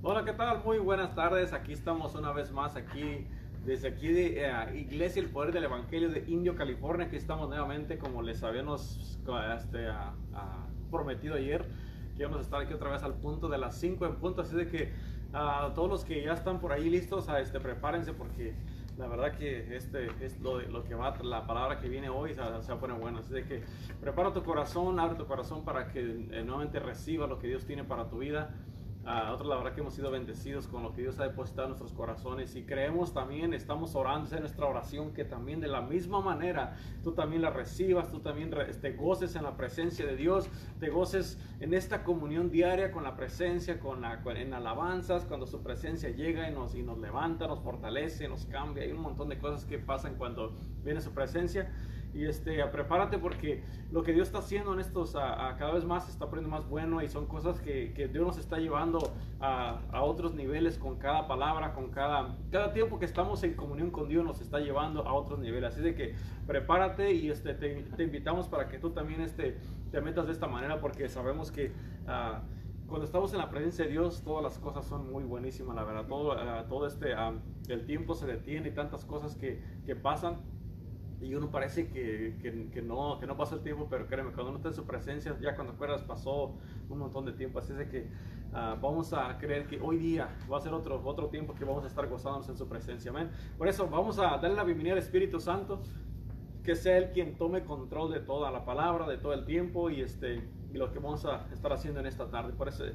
Hola, ¿qué tal? Muy buenas tardes. Aquí estamos una vez más, aquí desde aquí de eh, Iglesia El Poder del Evangelio de Indio, California. Aquí estamos nuevamente, como les habíamos este, prometido ayer, que íbamos a estar aquí otra vez al punto de las 5 en punto. Así de que a todos los que ya están por ahí listos, a este, prepárense porque la verdad que este es lo, lo que va, la palabra que viene hoy se, va a poner buena. Así de que prepara tu corazón, abre tu corazón para que eh, nuevamente reciba lo que Dios tiene para tu vida. A nosotros la verdad que hemos sido bendecidos con lo que Dios ha depositado en nuestros corazones y creemos también, estamos orando en nuestra oración que también de la misma manera tú también la recibas, tú también te goces en la presencia de Dios, te goces en esta comunión diaria con la presencia, con la, en alabanzas, cuando su presencia llega y nos, y nos levanta, nos fortalece, nos cambia, hay un montón de cosas que pasan cuando viene su presencia y este, prepárate porque lo que Dios está haciendo en estos, a, cada vez más está poniendo más bueno y son cosas que, que Dios nos está llevando a, a, otros niveles con cada palabra, con cada, cada tiempo que estamos en comunión con Dios nos está llevando a otros niveles. Así de que prepárate y este, te, te invitamos para que tú también este, te metas de esta manera porque sabemos que... Uh, cuando estamos en la presencia de Dios, todas las cosas son muy buenísimas, la verdad. Todo, uh, todo este, el tiempo se detiene y tantas cosas que, que pasan y uno parece que, que, no, que no pasó el tiempo, pero créeme, cuando uno está en su presencia, ya cuando acuerdas pasó un montón de tiempo. Así es de que ah, vamos a creer que hoy día va a ser otro, otro tiempo que vamos a estar gozándonos en su presencia. Amén. Por eso vamos a darle la bienvenida al Espíritu Santo, que sea Él quien tome control de toda la palabra, de todo el tiempo y, este, y lo que vamos a estar haciendo en esta tarde. Por eso, eh,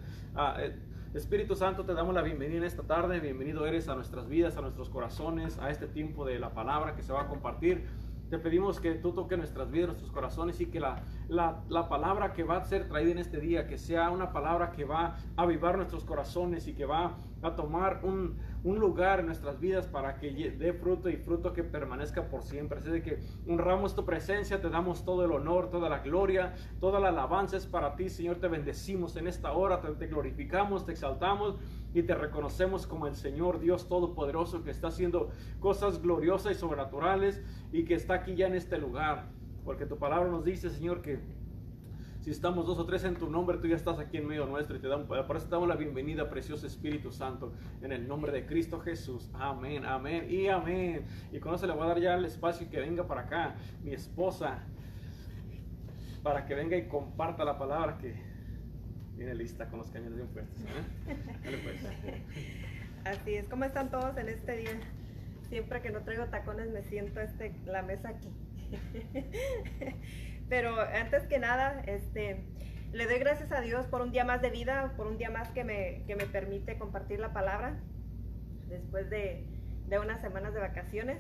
Espíritu Santo, te damos la bienvenida en esta tarde. Bienvenido eres a nuestras vidas, a nuestros corazones, a este tiempo de la palabra que se va a compartir. Te pedimos que tú toques nuestras vidas, nuestros corazones y que la, la, palabra que va a ser traída en este día, que sea una palabra que va a avivar nuestros corazones y que va a tomar un, un lugar en nuestras vidas para que dé fruto y fruto que permanezca por siempre. Así de que honramos tu presencia, te damos todo el honor, toda la gloria, toda la alabanza es para ti, Señor. Te bendecimos en esta hora, te glorificamos, te exaltamos y te reconocemos como el Señor Dios Todopoderoso que está haciendo cosas gloriosas y sobrenaturales y que está aquí ya en este lugar. Porque tu palabra nos dice, Señor, que si estamos dos o tres en tu nombre, tú ya estás aquí en medio nuestro y te damos, por eso te damos la bienvenida, precioso Espíritu Santo, en el nombre de Cristo Jesús. Amén, amén y amén. Y con eso le voy a dar ya el espacio que venga para acá, mi esposa, para que venga y comparta la palabra que viene lista con los cañones bien puestos. ¿eh? Pues. Así es, ¿cómo están todos en este día? Siempre que no traigo tacones me siento este, la mesa aquí. Pero antes que nada, este, le doy gracias a Dios por un día más de vida, por un día más que me, que me permite compartir la palabra después de, de unas semanas de vacaciones.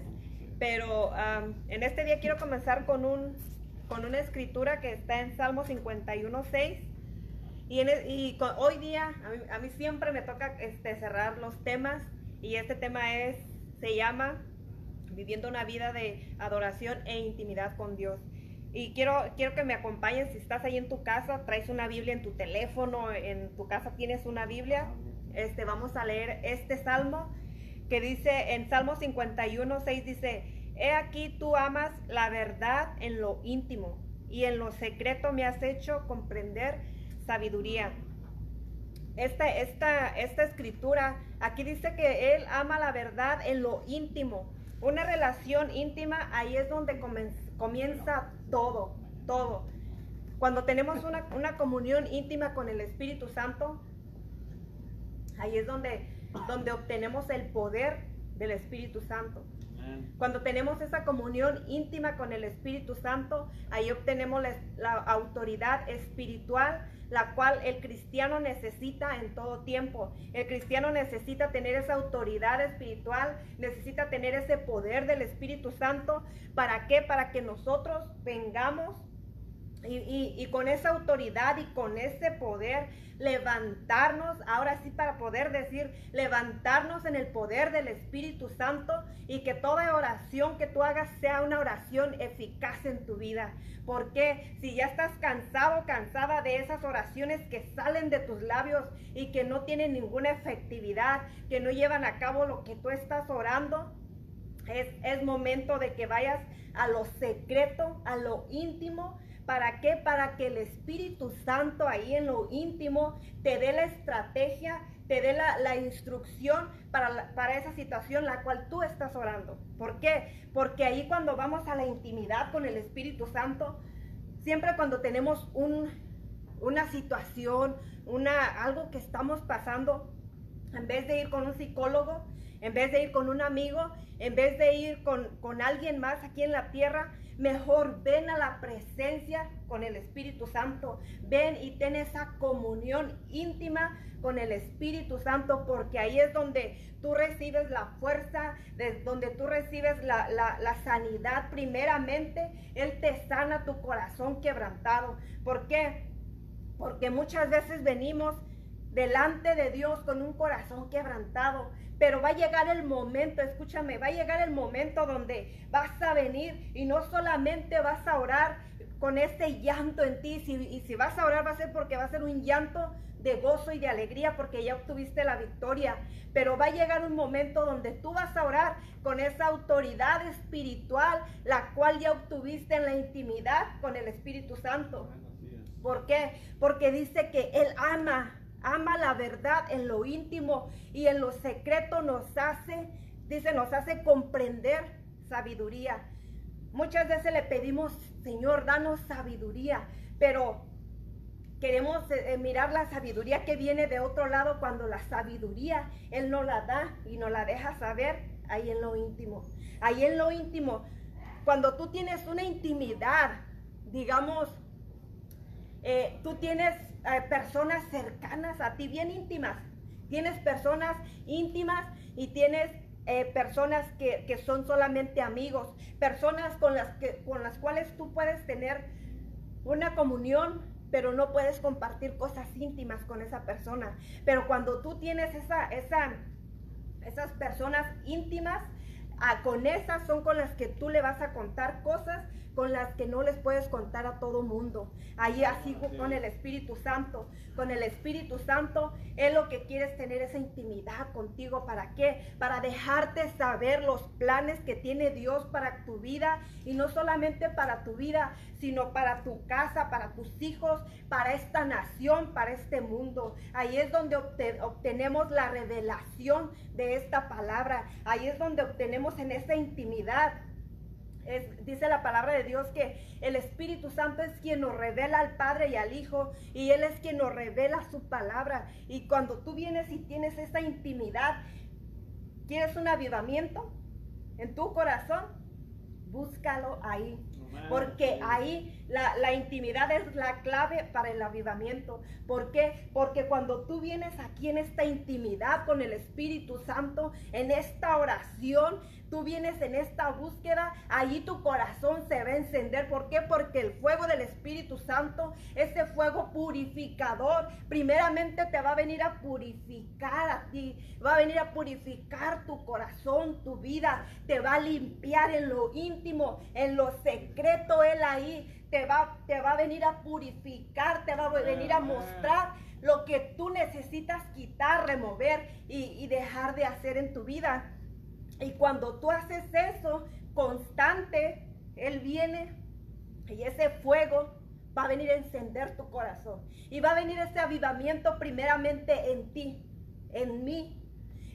Pero en este día quiero comenzar con, un, con una escritura que está en Salmo 51.6 y, hoy día a mí, siempre me toca este, cerrar los temas y este tema es, se llama Viviendo una vida de adoración e intimidad con Dios. Y quiero, quiero que me acompañen, si estás ahí en tu casa, traes una Biblia en tu teléfono, en tu casa tienes una Biblia, este, vamos a leer este salmo que dice en Salmo 51, 6 dice, He aquí tú amas la verdad en lo íntimo y en lo secreto me has hecho comprender sabiduría. Esta, esta, esta escritura, aquí dice que Él ama la verdad en lo íntimo. Una relación íntima, ahí es donde comienza todo, todo. Cuando tenemos una, una, comunión íntima con el Espíritu Santo, ahí es donde, donde obtenemos el poder del Espíritu Santo. Cuando tenemos esa comunión íntima con el Espíritu Santo, ahí obtenemos la, autoridad espiritual la cual el cristiano necesita en todo tiempo. El cristiano necesita tener esa autoridad espiritual, necesita tener ese poder del Espíritu Santo. ¿Para qué? Para que nosotros vengamos y, con esa autoridad y con ese poder levantarnos, ahora sí para poder decir, levantarnos en el poder del Espíritu Santo y que toda oración que tú hagas sea una oración eficaz en tu vida. Porque si ya estás cansado, cansada de esas oraciones que salen de tus labios y que no tienen ninguna efectividad, que no llevan a cabo lo que tú estás orando, es, es momento de que vayas a lo secreto, a lo íntimo, ¿Para qué? Para que el Espíritu Santo ahí en lo íntimo te dé la estrategia, te dé la, instrucción para, para esa situación la cual tú estás orando. ¿Por qué? Porque ahí cuando vamos a la intimidad con el Espíritu Santo, siempre cuando tenemos un, una situación, una, algo que estamos pasando, en vez de ir con un psicólogo, en vez de ir con un amigo, en vez de ir con, con alguien más aquí en la tierra, Mejor ven a la presencia con el Espíritu Santo. Ven y ten esa comunión íntima con el Espíritu Santo, porque ahí es donde tú recibes la fuerza, donde tú recibes la, la, sanidad primeramente. Él te sana tu corazón quebrantado. ¿Por qué? Porque muchas veces venimos delante de Dios con un corazón quebrantado. Pero va a llegar el momento, escúchame, va a llegar el momento donde vas a venir y no solamente vas a orar con ese llanto en ti, y si vas a orar va a ser porque va a ser un llanto de gozo y de alegría porque ya obtuviste la victoria. Pero va a llegar un momento donde tú vas a orar con esa autoridad espiritual, la cual ya obtuviste en la intimidad con el Espíritu Santo. ¿Por qué? Porque dice que Él ama ama la verdad en lo íntimo y en lo secreto nos hace, dice, nos hace comprender sabiduría. Muchas veces le pedimos, Señor, danos sabiduría, pero queremos eh, eh, mirar la sabiduría que viene de otro lado cuando la sabiduría Él no la da y nos la deja saber ahí en lo íntimo. Ahí en lo íntimo, cuando tú tienes una intimidad, digamos, eh, tú tienes eh, personas cercanas a ti, bien íntimas. Tienes personas íntimas y tienes eh, personas que, que, son solamente amigos, personas con las, que, con las cuales tú puedes tener una comunión, pero no puedes compartir cosas íntimas con esa persona. Pero cuando tú tienes esa, esa, esas personas íntimas, ah, con esas son con las que tú le vas a contar cosas con las que no les puedes contar a todo mundo. Ahí así con el Espíritu Santo. Con el Espíritu Santo, Él lo que quiere es tener esa intimidad contigo. ¿Para qué? Para dejarte saber los planes que tiene Dios para tu vida. Y no solamente para tu vida, sino para tu casa, para tus hijos, para esta nación, para este mundo. Ahí es donde obtenemos la revelación de esta palabra. Ahí es donde obtenemos en esa intimidad dice la palabra de Dios que el Espíritu Santo es quien nos revela al Padre y al Hijo y Él es quien nos revela su palabra. Y cuando tú vienes y tienes esa intimidad, ¿quieres un avivamiento en tu corazón? Búscalo ahí. Porque ahí la, la, intimidad es la clave para el avivamiento. ¿Por qué? Porque cuando tú vienes aquí en esta intimidad con el Espíritu Santo, en esta oración, tú vienes en esta búsqueda, allí tu corazón se va a encender. ¿Por qué? Porque el fuego del Espíritu Santo, ese fuego purificador, primeramente te va a venir a purificar a ti, va a venir a purificar tu corazón, tu vida, te va a limpiar en lo íntimo, en lo secreto, Él ahí te va, te va a venir a purificar, te va a venir a mostrar lo que tú necesitas quitar, remover y, y dejar de hacer en tu vida. Y cuando tú haces eso constante, Él viene y ese fuego va a venir a encender tu corazón. Y va a venir ese avivamiento primeramente en ti, en mí.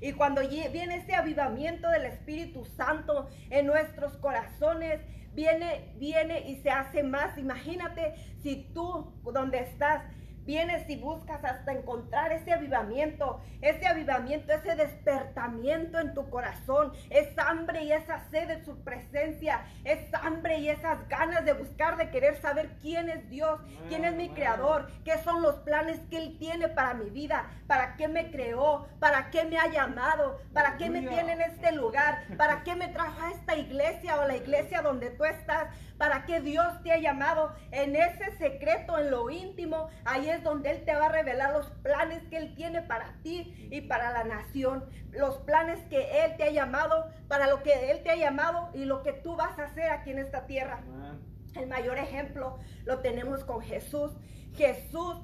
Y cuando viene ese avivamiento del Espíritu Santo en nuestros corazones, viene, viene y se hace más. Imagínate si tú, donde estás, vienes y buscas hasta encontrar ese avivamiento, ese avivamiento, ese despertamiento en tu corazón, esa hambre y esa sed de su presencia, esa hambre y esas ganas de buscar, de querer saber quién es Dios, quién es mi creador, qué son los planes que Él tiene para mi vida, para qué me creó, para qué me ha llamado, para qué me tiene en este lugar, para qué me trajo a esta iglesia o la iglesia donde tú estás, para qué Dios te ha llamado en ese secreto, en lo íntimo, ahí es donde Él te va a revelar los planes que Él tiene para ti y para la nación. Los planes que Él te ha llamado, para lo que Él te ha llamado y lo que tú vas a hacer aquí en esta tierra. El mayor ejemplo lo tenemos con Jesús. Jesús,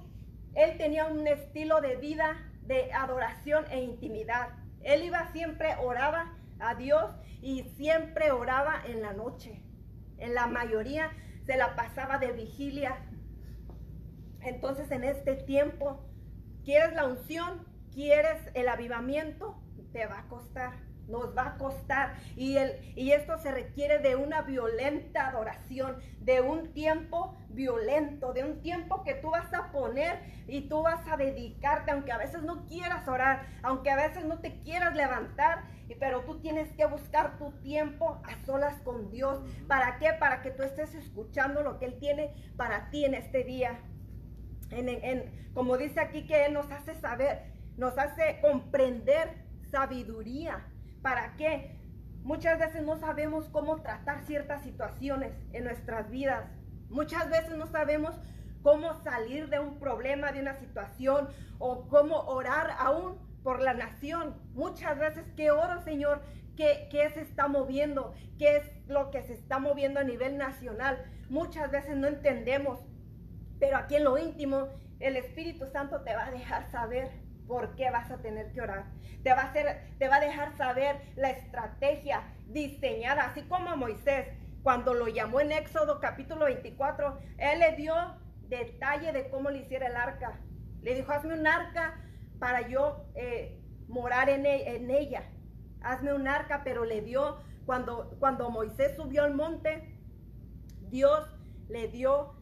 Él tenía un estilo de vida de adoración e intimidad. Él iba siempre, oraba a Dios y siempre oraba en la noche. En la mayoría se la pasaba de vigilia. Entonces en este tiempo, ¿quieres la unción? ¿Quieres el avivamiento? Te va a costar nos va a costar. Y, el, y esto se requiere de una violenta adoración, de un tiempo violento, de un tiempo que tú vas a poner y tú vas a dedicarte, aunque a veces no quieras orar, aunque a veces no te quieras levantar, pero tú tienes que buscar tu tiempo a solas con Dios. ¿Para qué? Para que tú estés escuchando lo que Él tiene para ti en este día. En, como dice aquí que Él nos hace saber, nos hace comprender sabiduría ¿Para qué? Muchas veces no sabemos cómo tratar ciertas situaciones en nuestras vidas. Muchas veces no sabemos cómo salir de un problema, de una situación o cómo orar aún por la nación. Muchas veces, ¿qué oro, Señor? ¿Qué, ¿Qué, se está moviendo? ¿Qué es lo que se está moviendo a nivel nacional? Muchas veces no entendemos, pero aquí en lo íntimo el Espíritu Santo te va a dejar saber por qué vas a tener que orar. Te va a, te va a dejar saber la estrategia diseñada, así como Moisés, cuando lo llamó en Éxodo capítulo 24, él le dio detalle de cómo le hiciera el arca. Le dijo, hazme un arca para yo eh, morar en, e, en, ella. Hazme un arca, pero le dio, cuando, cuando Moisés subió al monte, Dios le dio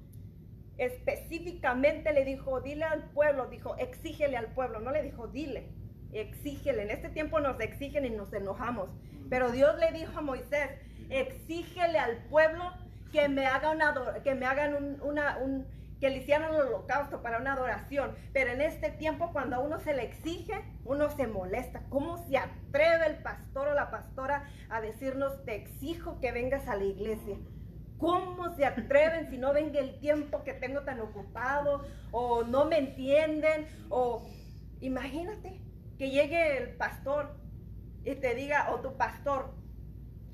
específicamente le dijo, dile al pueblo, dijo, exígele al pueblo, no le dijo, dile, exígele. En este tiempo nos exigen y nos enojamos, pero Dios le dijo a Moisés, exígele al pueblo que me, haga una, que me hagan un, una, un, que le hicieran un holocausto para una adoración. Pero en este tiempo, cuando a uno se le exige, uno se molesta. ¿Cómo se atreve el pastor o la pastora a decirnos, te exijo que vengas a la iglesia? ¿Cómo se atreven si no ven el tiempo que tengo tan ocupado? O no me entienden. O imagínate que llegue el pastor y te diga, o tu pastor,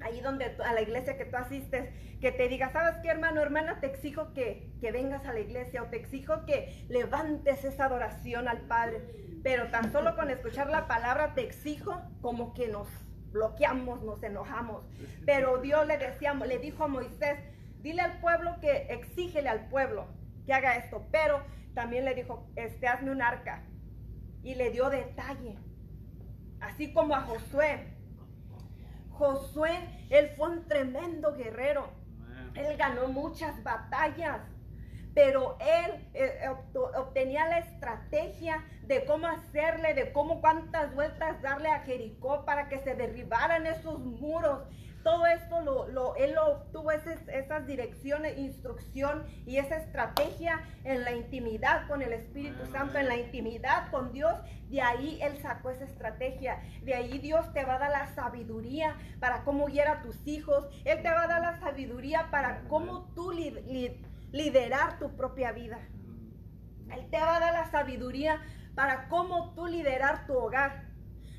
ahí donde a la iglesia que tú asistes, que te diga, ¿sabes qué, hermano, hermana? Te exijo que, que vengas a la iglesia o te exijo que levantes esa adoración al Padre. Pero tan solo con escuchar la palabra te exijo como que nos bloqueamos, nos enojamos. Pero Dios le decía, le dijo a Moisés, Dile al pueblo que exígele al pueblo que haga esto. Pero también le dijo, este, hazme un arca. Y le dio detalle. Así como a Josué. Josué, él fue un tremendo guerrero. Él ganó muchas batallas. Pero él eh, obtenía la estrategia de cómo hacerle, de cómo cuántas vueltas darle a Jericó para que se derribaran esos muros todo esto lo, él obtuvo esas, direcciones, instrucción y esa estrategia en la intimidad con el Espíritu Santo, en la intimidad con Dios. De ahí él sacó esa estrategia. De ahí Dios te va a dar la sabiduría para cómo guiar a tus hijos. Él te va a dar la sabiduría para cómo tú liderar tu propia vida. Él te va a dar la sabiduría para cómo tú liderar tu hogar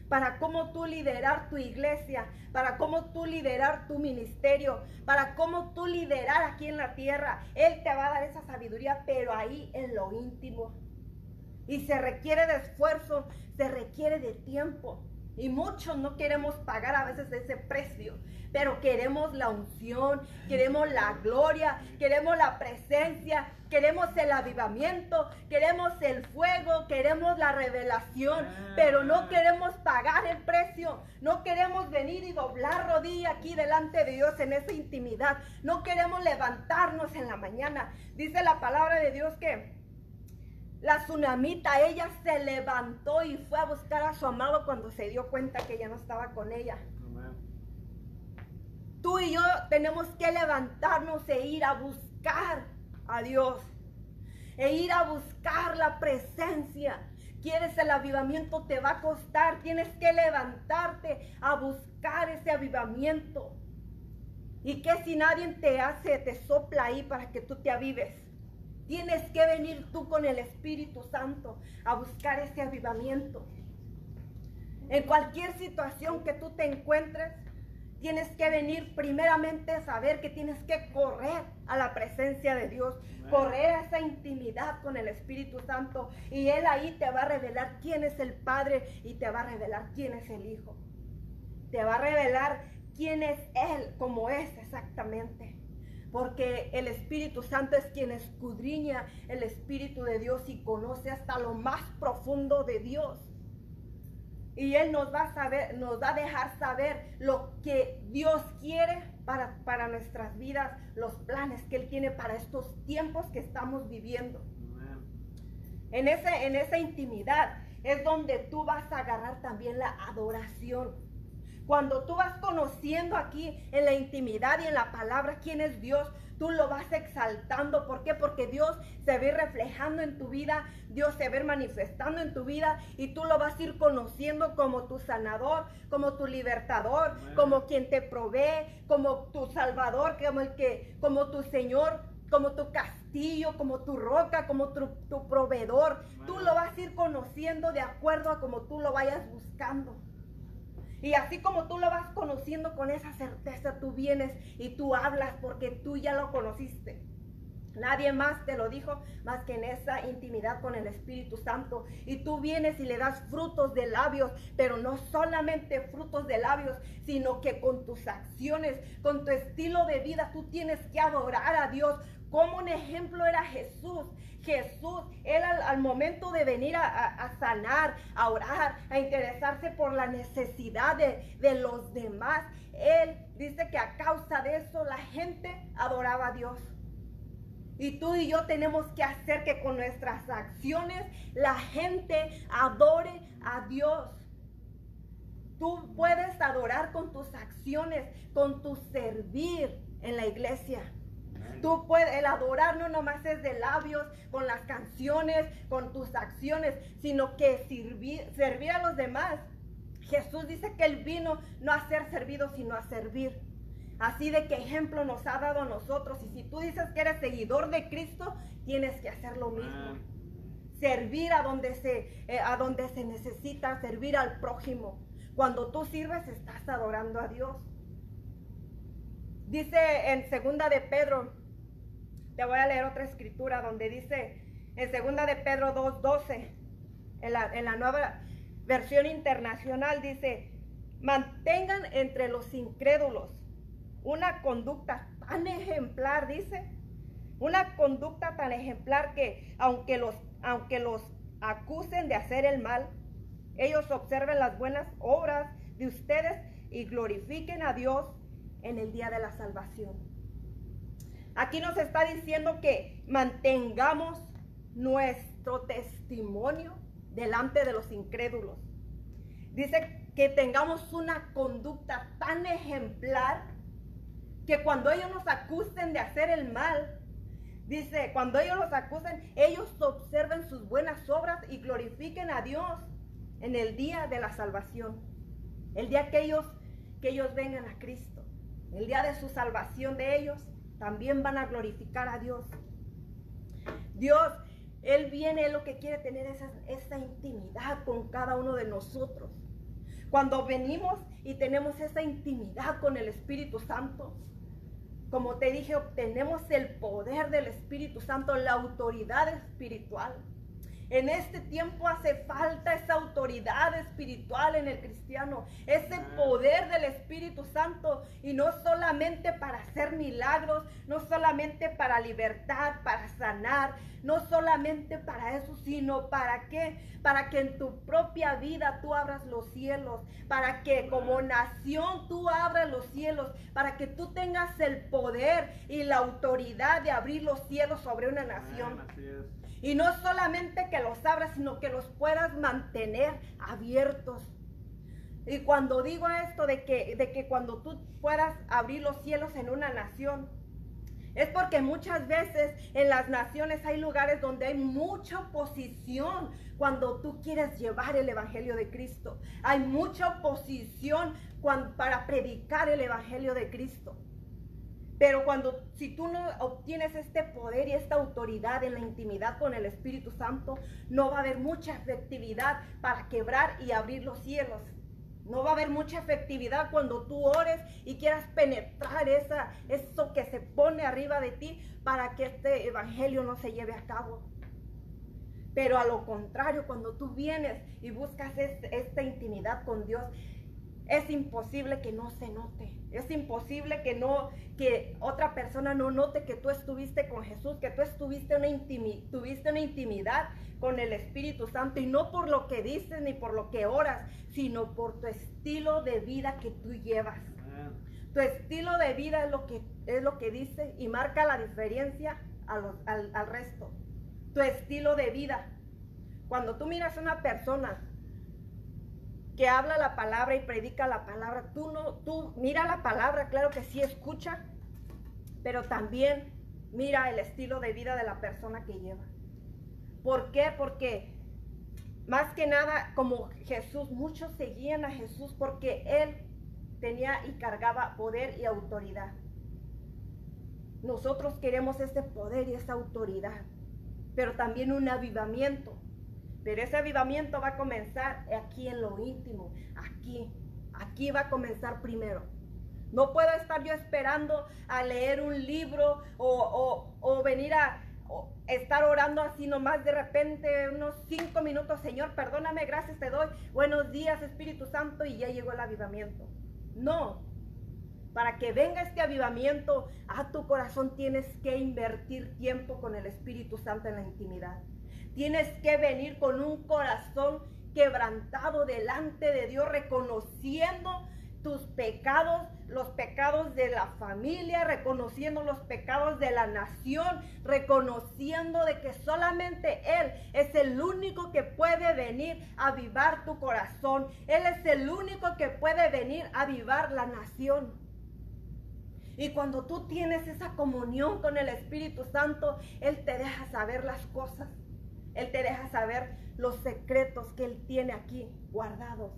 para cómo tú liderar tu iglesia, para cómo tú liderar tu ministerio, para cómo tú liderar aquí en la tierra. Él te va a dar esa sabiduría, pero ahí en lo íntimo. Y se requiere de esfuerzo, se requiere de tiempo. Y muchos no queremos pagar a veces ese precio, pero queremos la unción, queremos la gloria, queremos la presencia, queremos el avivamiento, queremos el fuego, queremos la revelación, pero no queremos pagar el precio, no queremos venir y doblar rodilla aquí delante de Dios en esa intimidad, no queremos levantarnos en la mañana. Dice la palabra de Dios que la tsunamita, ella se levantó y fue a buscar a su amado cuando se dio cuenta que ya no estaba con ella. Tú y yo tenemos que levantarnos e ir a buscar a Dios. E ir a buscar la presencia. Quieres el avivamiento, te va a costar. Tienes que levantarte a buscar ese avivamiento. Y que si nadie te hace, te sopla ahí para que tú te avives. Tienes que venir tú con el Espíritu Santo a buscar ese avivamiento. En cualquier situación que tú te encuentres, tienes que venir primeramente a saber que tienes que correr a la presencia de Dios, correr a esa intimidad con el Espíritu Santo y Él ahí te va a revelar quién es el Padre y te va a revelar quién es el Hijo. Te va a revelar quién es Él como es exactamente. porque el Espíritu Santo es quien escudriña el Espíritu de Dios y conoce hasta lo más profundo de Dios. Y Él nos va a saber, nos va a dejar saber lo que Dios quiere para, para nuestras vidas, los planes que Él tiene para estos tiempos que estamos viviendo. En, ese, en esa intimidad es donde tú vas a agarrar también la adoración. Cuando tú vas conociendo aquí en la intimidad y en la palabra quién es Dios, tú lo vas exaltando. ¿Por qué? Porque Dios se ve reflejando en tu vida, Dios se ve manifestando en tu vida y tú lo vas a ir conociendo como tu sanador, como tu libertador, como quien te provee, como tu salvador, como el que, como tu Señor, como tu castillo, como tu roca, como tu, proveedor. Tú lo vas a ir conociendo de acuerdo a como tú lo vayas buscando. Y así como tú lo vas conociendo con esa certeza, tú vienes y tú hablas porque tú ya lo conociste. Nadie más te lo dijo más que en esa intimidad con el Espíritu Santo. Y tú vienes y le das frutos de labios, pero no solamente frutos de labios, sino que con tus acciones, con tu estilo de vida, tú tienes que adorar a Dios. Como un ejemplo era Jesús. Jesús, él al, momento de venir a, sanar, a orar, a interesarse por la necesidad de, de los demás, él dice que a causa de eso la gente adoraba a Dios. Y tú y yo tenemos que hacer que con nuestras acciones la gente adore a Dios. Tú puedes adorar con tus acciones, con tu servir en la iglesia. Tú puedes, el adorar no nomás es de labios, con las canciones, con tus acciones, sino que servir, servir a los demás. Jesús dice que Él vino no a ser servido, sino a servir. Así de qué ejemplo nos ha dado a nosotros. Y si tú dices que eres seguidor de Cristo, tienes que hacer lo mismo. Servir a donde se, eh, a donde se necesita, servir al prójimo. Cuando tú sirves, estás adorando a Dios. Dice en segunda de Pedro te voy a leer otra escritura donde dice en segunda de Pedro 2.12, en la, en la nueva versión internacional dice, mantengan entre los incrédulos una conducta tan ejemplar, dice, una conducta tan ejemplar que aunque los, aunque los acusen de hacer el mal, ellos observen las buenas obras de ustedes y glorifiquen a Dios en el día de la salvación. Aquí nos está diciendo que mantengamos nuestro testimonio delante de los incrédulos. Dice que tengamos una conducta tan ejemplar que cuando ellos nos acusen de hacer el mal, dice, cuando ellos nos acusen, ellos observen sus buenas obras y glorifiquen a Dios en el día de la salvación. El día que ellos, que ellos vengan a Cristo. El día de su salvación de ellos también van a glorificar a Dios. Dios, Él viene, Él lo que quiere tener esa, esa intimidad con cada uno de nosotros. Cuando venimos y tenemos esa intimidad con el Espíritu Santo, como te dije, obtenemos el poder del Espíritu Santo, la autoridad espiritual. En este tiempo hace falta esa autoridad espiritual en el cristiano, ese poder del Espíritu Santo y no solamente para hacer milagros, no solamente para libertad, para sanar, no solamente para eso, sino para qué? Para que en tu propia vida tú abras los cielos, para que como nación tú abras los cielos, para que tú tengas el poder y la autoridad de abrir los cielos sobre una nación. Y no solamente que los abras, sino que los puedas mantener abiertos. Y cuando digo esto de que, de que cuando tú puedas abrir los cielos en una nación, es porque muchas veces en las naciones hay lugares donde hay mucha oposición cuando tú quieres llevar el Evangelio de Cristo. Hay mucha oposición para predicar el Evangelio de Cristo. Pero cuando, si tú no obtienes este poder y esta autoridad en la intimidad con el Espíritu Santo, no va a haber mucha efectividad para quebrar y abrir los cielos. No va a haber mucha efectividad cuando tú ores y quieras penetrar esa, eso que se pone arriba de ti para que este evangelio no se lleve a cabo. Pero a lo contrario, cuando tú vienes y buscas esta intimidad con Dios, es imposible que no se note. Es imposible que no que otra persona no note que tú estuviste con Jesús, que tú estuviste una tuviste una intimidad con el Espíritu Santo y no por lo que dices ni por lo que oras, sino por tu estilo de vida que tú llevas. Tu estilo de vida es lo que es lo que dice y marca la diferencia al, al resto. Tu estilo de vida. Cuando tú miras a una persona que habla la palabra y predica la palabra. Tú no, tú mira la palabra, claro que sí escucha, pero también mira el estilo de vida de la persona que lleva. ¿Por qué? Porque más que nada, como Jesús, muchos seguían a Jesús porque Él tenía y cargaba poder y autoridad. Nosotros queremos ese poder y esa autoridad, pero también un avivamiento. Pero ese avivamiento va a comenzar aquí en lo íntimo, aquí, aquí va a comenzar primero. No puedo estar yo esperando a leer un libro o, venir a estar orando así nomás de repente unos cinco minutos, Señor, perdóname, gracias te doy, buenos días Espíritu Santo y ya llegó el avivamiento. No, para que venga este avivamiento a tu corazón tienes que invertir tiempo con el Espíritu Santo en la intimidad. Tienes que venir con un corazón quebrantado delante de Dios, reconociendo tus pecados, los pecados de la familia, reconociendo los pecados de la nación, reconociendo de que solamente Él es el único que puede venir a avivar tu corazón. Él es el único que puede venir a avivar la nación. Y cuando tú tienes esa comunión con el Espíritu Santo, Él te deja saber las cosas él te deja saber los secretos que Él tiene aquí guardados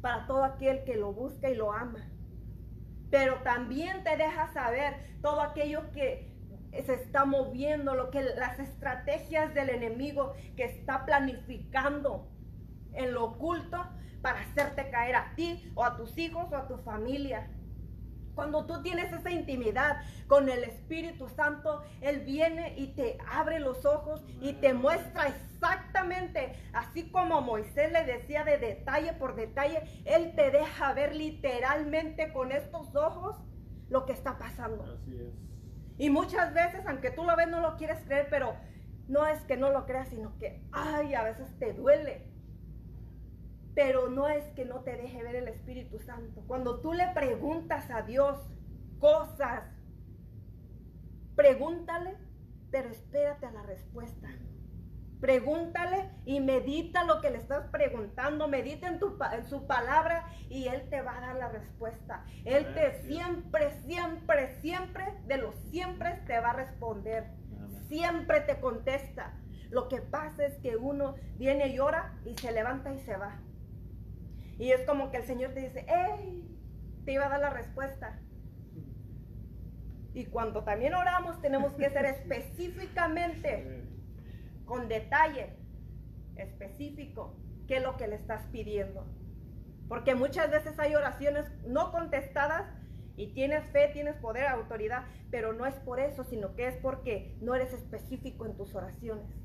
para todo aquel que lo busca y lo ama. Pero también te deja saber todo aquello que se está moviendo, lo que las estrategias del enemigo que está planificando en lo oculto para hacerte caer a ti o a tus hijos o a tu familia. Cuando tú tienes esa intimidad con el Espíritu Santo, Él viene y te abre los ojos y te muestra exactamente, así como Moisés le decía de detalle por detalle, Él te deja ver literalmente con estos ojos lo que está pasando. Así es. Y muchas veces, aunque tú lo ves, no lo quieres creer, pero no es que no lo creas, sino que, ay, a veces te duele pero no es que no te deje ver el Espíritu Santo. Cuando tú le preguntas a Dios cosas, pregúntale, pero espérate a la respuesta. Pregúntale y medita lo que le estás preguntando, medita en, tu, en su palabra y Él te va a dar la respuesta. Él te siempre, siempre, siempre, de los siempre te va a responder. Siempre te contesta. Lo que pasa es que uno viene y ora y se levanta y se va. Y es como que el Señor te dice, ¡Ey! Te iba a dar la respuesta. Y cuando también oramos tenemos que ser específicamente, con detalle, específico, qué es lo que le estás pidiendo. Porque muchas veces hay oraciones no contestadas y tienes fe, tienes poder, autoridad, pero no es por eso, sino que es porque no eres específico en tus oraciones.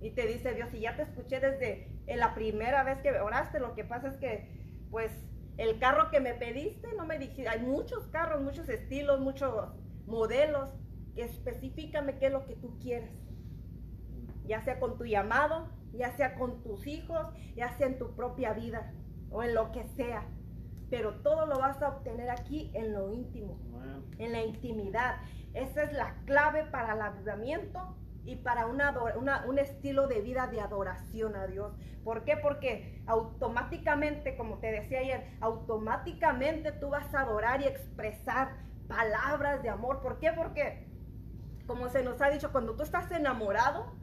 Y te dice Dios, si ya te escuché desde la primera vez que oraste, lo que pasa es que, pues, el carro que me pediste, no me dijiste, hay muchos carros, muchos estilos, muchos modelos, que específicame qué es lo que tú quieres. Ya sea con tu llamado, ya sea con tus hijos, ya sea en tu propia vida o en lo que sea. Pero todo lo vas a obtener aquí en lo íntimo, en la intimidad. Esa es la clave para el avivamiento y para una, un estilo de vida de adoración a Dios. ¿Por qué? Porque automáticamente, como te decía ayer, automáticamente tú vas a adorar y expresar palabras de amor. ¿Por qué? Porque, como se nos ha dicho, cuando tú estás enamorado,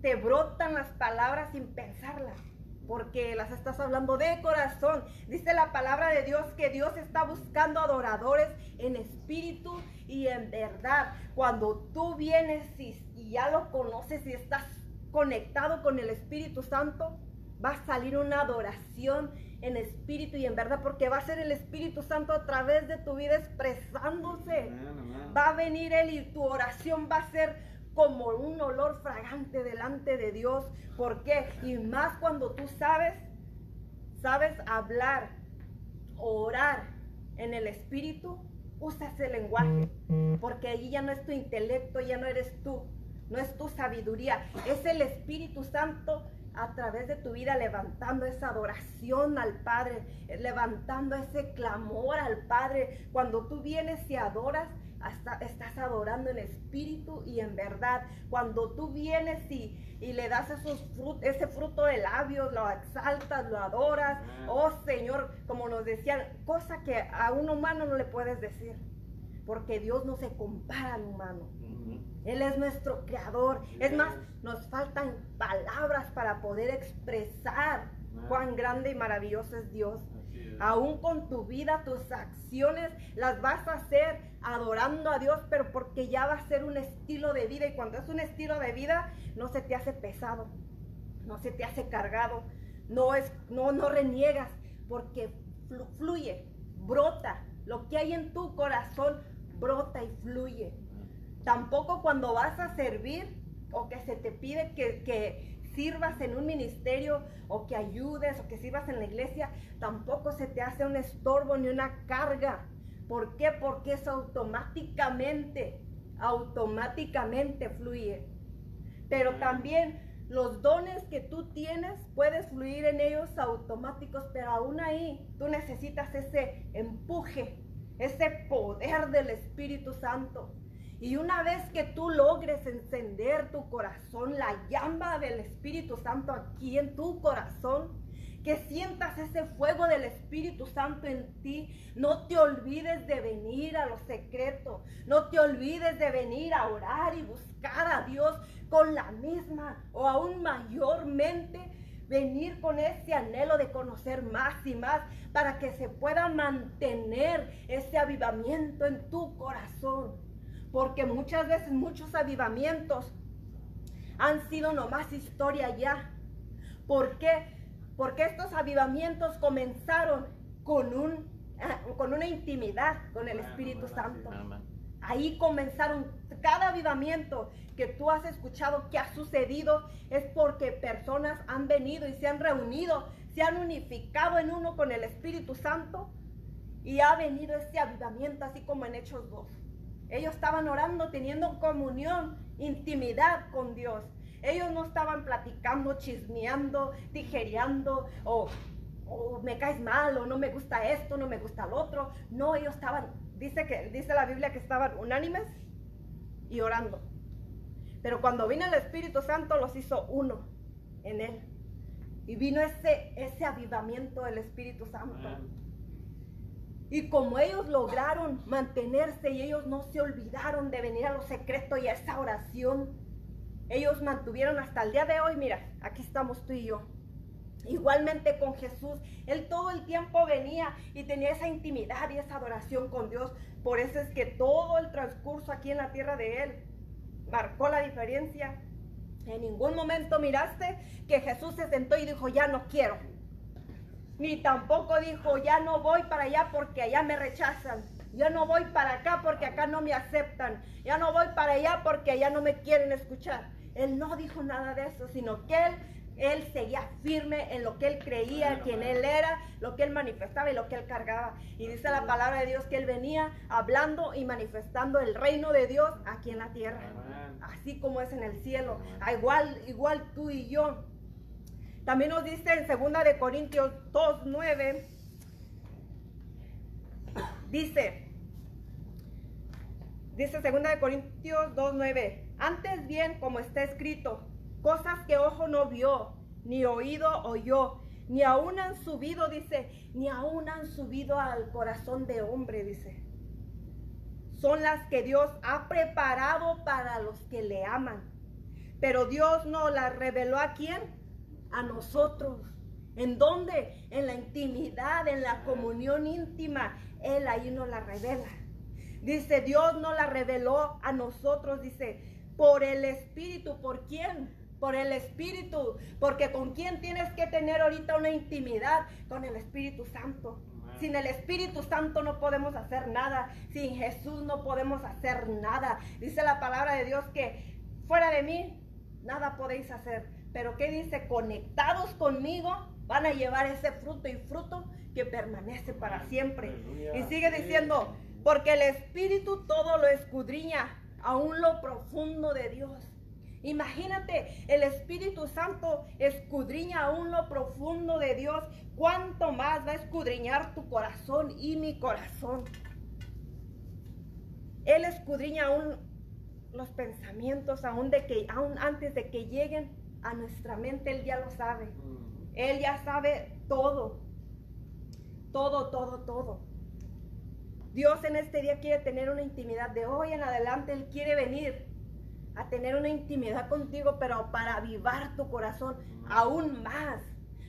te brotan las palabras sin pensarlas porque las estás hablando de corazón. Dice la palabra de Dios que Dios está buscando adoradores en espíritu y en verdad. Cuando tú vienes y, ya lo conoces y estás conectado con el Espíritu Santo, va a salir una adoración en espíritu y en verdad, porque va a ser el Espíritu Santo a través de tu vida expresándose. Va a venir Él y tu oración va a ser como un olor fragante delante de Dios. ¿Por qué? Y más cuando tú sabes, sabes hablar orar en el Espíritu, usa ese lenguaje, porque allí ya no es tu intelecto, ya no eres tú, no es tu sabiduría, es el Espíritu Santo a través de tu vida levantando esa adoración al Padre, levantando ese clamor al Padre. Cuando tú vienes y adoras, hasta estás adorando en espíritu y en verdad. Cuando tú vienes y, le das esos ese fruto de labios, lo exaltas, lo adoras. Oh Señor, como nos decían, cosa que a un humano no le puedes decir. Porque Dios no se compara al humano. Él es nuestro creador. Es más, nos faltan palabras para poder expresar cuán grande y maravilloso es Dios. Aún con tu vida, tus acciones las vas a hacer adorando a Dios, pero porque ya va a ser un estilo de vida. Y cuando es un estilo de vida, no se te hace pesado, no se te hace cargado, no, es, no, no reniegas, porque fluye, brota. Lo que hay en tu corazón brota y fluye. Tampoco cuando vas a servir o que se te pide que, que sirvas en un ministerio o que ayudes o que sirvas en la iglesia, tampoco se te hace un estorbo ni una carga. ¿Por qué? Porque eso automáticamente, automáticamente fluye. Pero también los dones que tú tienes, puedes fluir en ellos automáticos, pero aún ahí tú necesitas ese empuje, ese poder del Espíritu Santo. Y una vez que tú logres encender tu corazón, la llama del Espíritu Santo aquí en tu corazón, que sientas ese fuego del Espíritu Santo en ti, no te olvides de venir a lo secreto, no te olvides de venir a orar y buscar a Dios con la misma o aún mayormente venir con ese anhelo de conocer más y más para que se pueda mantener ese avivamiento en tu corazón porque muchas veces muchos avivamientos han sido nomás historia ya. ¿Por qué? Porque estos avivamientos comenzaron con, un, eh, con una intimidad con el Espíritu Santo. Ahí comenzaron cada avivamiento que tú has escuchado que ha sucedido es porque personas han venido y se han reunido, se han unificado en uno con el Espíritu Santo y ha venido este avivamiento así como en Hechos 2. Ellos estaban orando, teniendo comunión, intimidad con Dios. Ellos no estaban platicando, chismeando, tijereando o, me caes mal o no me gusta esto, no me gusta lo otro. No, ellos estaban, dice, que, dice la Biblia que estaban unánimes y orando. Pero cuando vino el Espíritu Santo los hizo uno en él. Y vino ese, ese avivamiento del Espíritu Santo. Y como ellos lograron mantenerse y ellos no se olvidaron de venir a lo secreto y a esa oración, ellos mantuvieron hasta el día de hoy, mira, aquí estamos tú y yo. Igualmente con Jesús, Él todo el tiempo venía y tenía esa intimidad y esa adoración con Dios. Por eso es que todo el transcurso aquí en la tierra de Él marcó la diferencia. En ningún momento miraste que Jesús se sentó y dijo, ya no quiero ni tampoco dijo, ya no voy para allá porque allá me rechazan. Ya no voy para acá porque acá no me aceptan. Ya no voy para allá porque allá no me quieren escuchar. Él no dijo nada de eso, sino que él, él seguía firme en lo que él creía, quien él era, lo que él manifestaba y lo que él cargaba. Y dice la palabra de Dios que él venía hablando y manifestando el reino de Dios aquí en la tierra. Así como es en el cielo. igual, igual tú y yo también nos dice en 2 de Corintios 2:9 dice dice 2 de Corintios 2:9, antes bien como está escrito, cosas que ojo no vio, ni oído oyó, ni aún han subido, dice, ni aún han subido al corazón de hombre, dice. Son las que Dios ha preparado para los que le aman. Pero Dios no las reveló a quién? A nosotros. ¿En dónde? En la intimidad, en la comunión íntima. Él ahí nos la revela. Dice, Dios nos la reveló a nosotros, dice, por el Espíritu. ¿Por quién? Por el Espíritu. Porque con quién tienes que tener ahorita una intimidad? Con el Espíritu Santo. Sin el Espíritu Santo no podemos hacer nada. Sin Jesús no podemos hacer nada. Dice la palabra de Dios que fuera de mí, nada podéis hacer. Pero ¿qué dice? Conectados conmigo, van a llevar ese fruto y fruto que permanece para siempre. Y sigue diciendo, porque el Espíritu todo lo escudriña, aún lo profundo de Dios. Imagínate, el Espíritu Santo escudriña aún lo profundo de Dios. ¿Cuánto más va a escudriñar tu corazón y mi corazón? Él escudriña aún los pensamientos, aún, de que, aún antes de que lleguen a nuestra mente, Él ya lo sabe. Mm. Él ya sabe todo. Todo, todo, todo. Dios en este día quiere tener una intimidad. De hoy en adelante Él quiere venir a tener una intimidad contigo, pero para avivar tu corazón aún más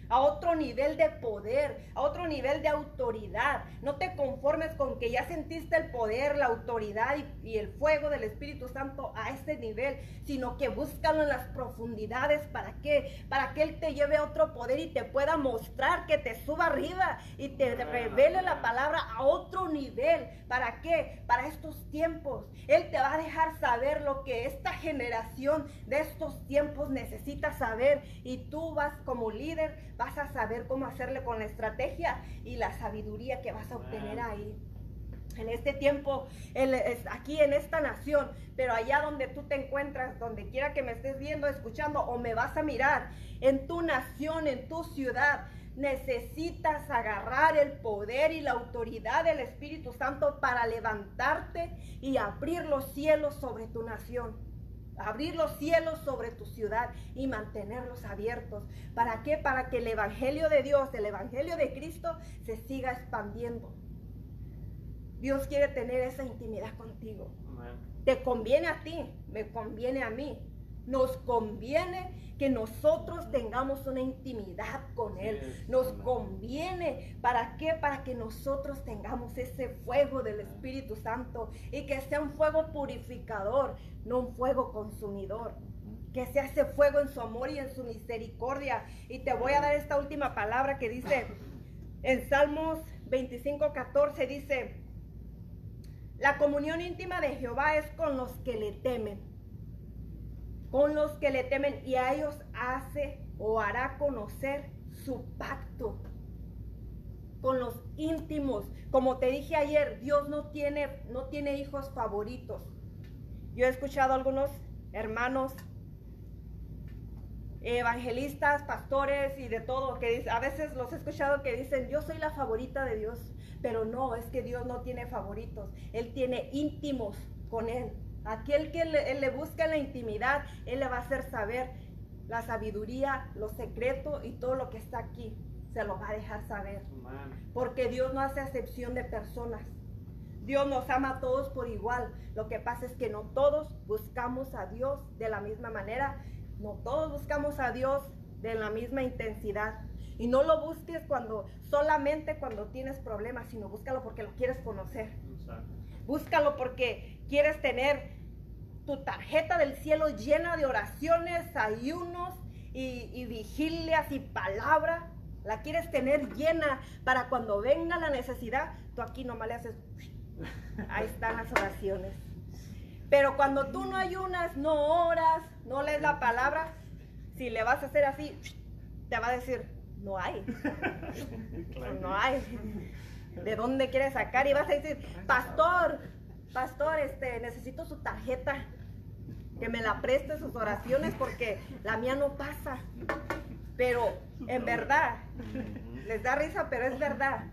a otro nivel de poder, a otro nivel de autoridad. No te conformes con que ya sentiste el poder, la autoridad y, el fuego del Espíritu Santo a este nivel, sino que búscalo en las profundidades. ¿Para qué? Para que Él te lleve a otro poder y te pueda mostrar que te suba arriba y te revele la palabra a otro nivel. ¿Para qué? Para estos tiempos. Él te va a dejar saber lo que esta generación de estos tiempos necesita saber y tú vas como líder vas a saber cómo hacerle con la estrategia y la sabiduría que vas a obtener ahí. En este tiempo, aquí en esta nación, pero allá donde tú te encuentras, donde quiera que me estés viendo, escuchando o me vas a mirar, en tu nación, en tu ciudad, necesitas agarrar el poder y la autoridad del Espíritu Santo para levantarte y abrir los cielos sobre tu nación abrir los cielos sobre tu ciudad y mantenerlos abiertos. ¿Para qué? Para que el Evangelio de Dios, el Evangelio de Cristo se siga expandiendo. Dios quiere tener esa intimidad contigo. Te conviene a ti, me conviene a mí. Nos conviene que nosotros tengamos una intimidad con Él. Nos conviene. ¿Para qué? Para que nosotros tengamos ese fuego del Espíritu Santo y que sea un fuego purificador, no un fuego consumidor. Que sea ese fuego en su amor y en su misericordia. Y te voy a dar esta última palabra que dice en Salmos 25, 14, dice, la comunión íntima de Jehová es con los que le temen con los que le temen y a ellos hace o hará conocer su pacto con los íntimos. Como te dije ayer, Dios no tiene, no tiene hijos favoritos. Yo he escuchado a algunos hermanos evangelistas, pastores y de todo, que a veces los he escuchado que dicen, yo soy la favorita de Dios, pero no, es que Dios no tiene favoritos, Él tiene íntimos con Él. Aquel que le, busca la intimidad, Él le va a hacer saber la sabiduría, los secretos y todo lo que está aquí. Se lo va a dejar saber. Porque Dios no hace excepción de personas. Dios nos ama a todos por igual. Lo que pasa es que no todos buscamos a Dios de la misma manera. No todos buscamos a Dios de la misma intensidad. Y no lo busques cuando solamente cuando tienes problemas, sino búscalo porque lo quieres conocer. Búscalo porque quieres tener tu tarjeta del cielo llena de oraciones, ayunos y, vigilias y palabra. La quieres tener llena para cuando venga la necesidad, tú aquí nomás le haces, ahí están las oraciones. Pero cuando tú no ayunas, no oras, no lees la palabra, si le vas a hacer así, te va a decir, no hay. No hay. ¿De dónde quieres sacar? Y vas a decir, pastor, pastor, este, necesito su tarjeta, que me la preste sus oraciones porque la mía no pasa. Pero en verdad, les da risa, pero es verdad.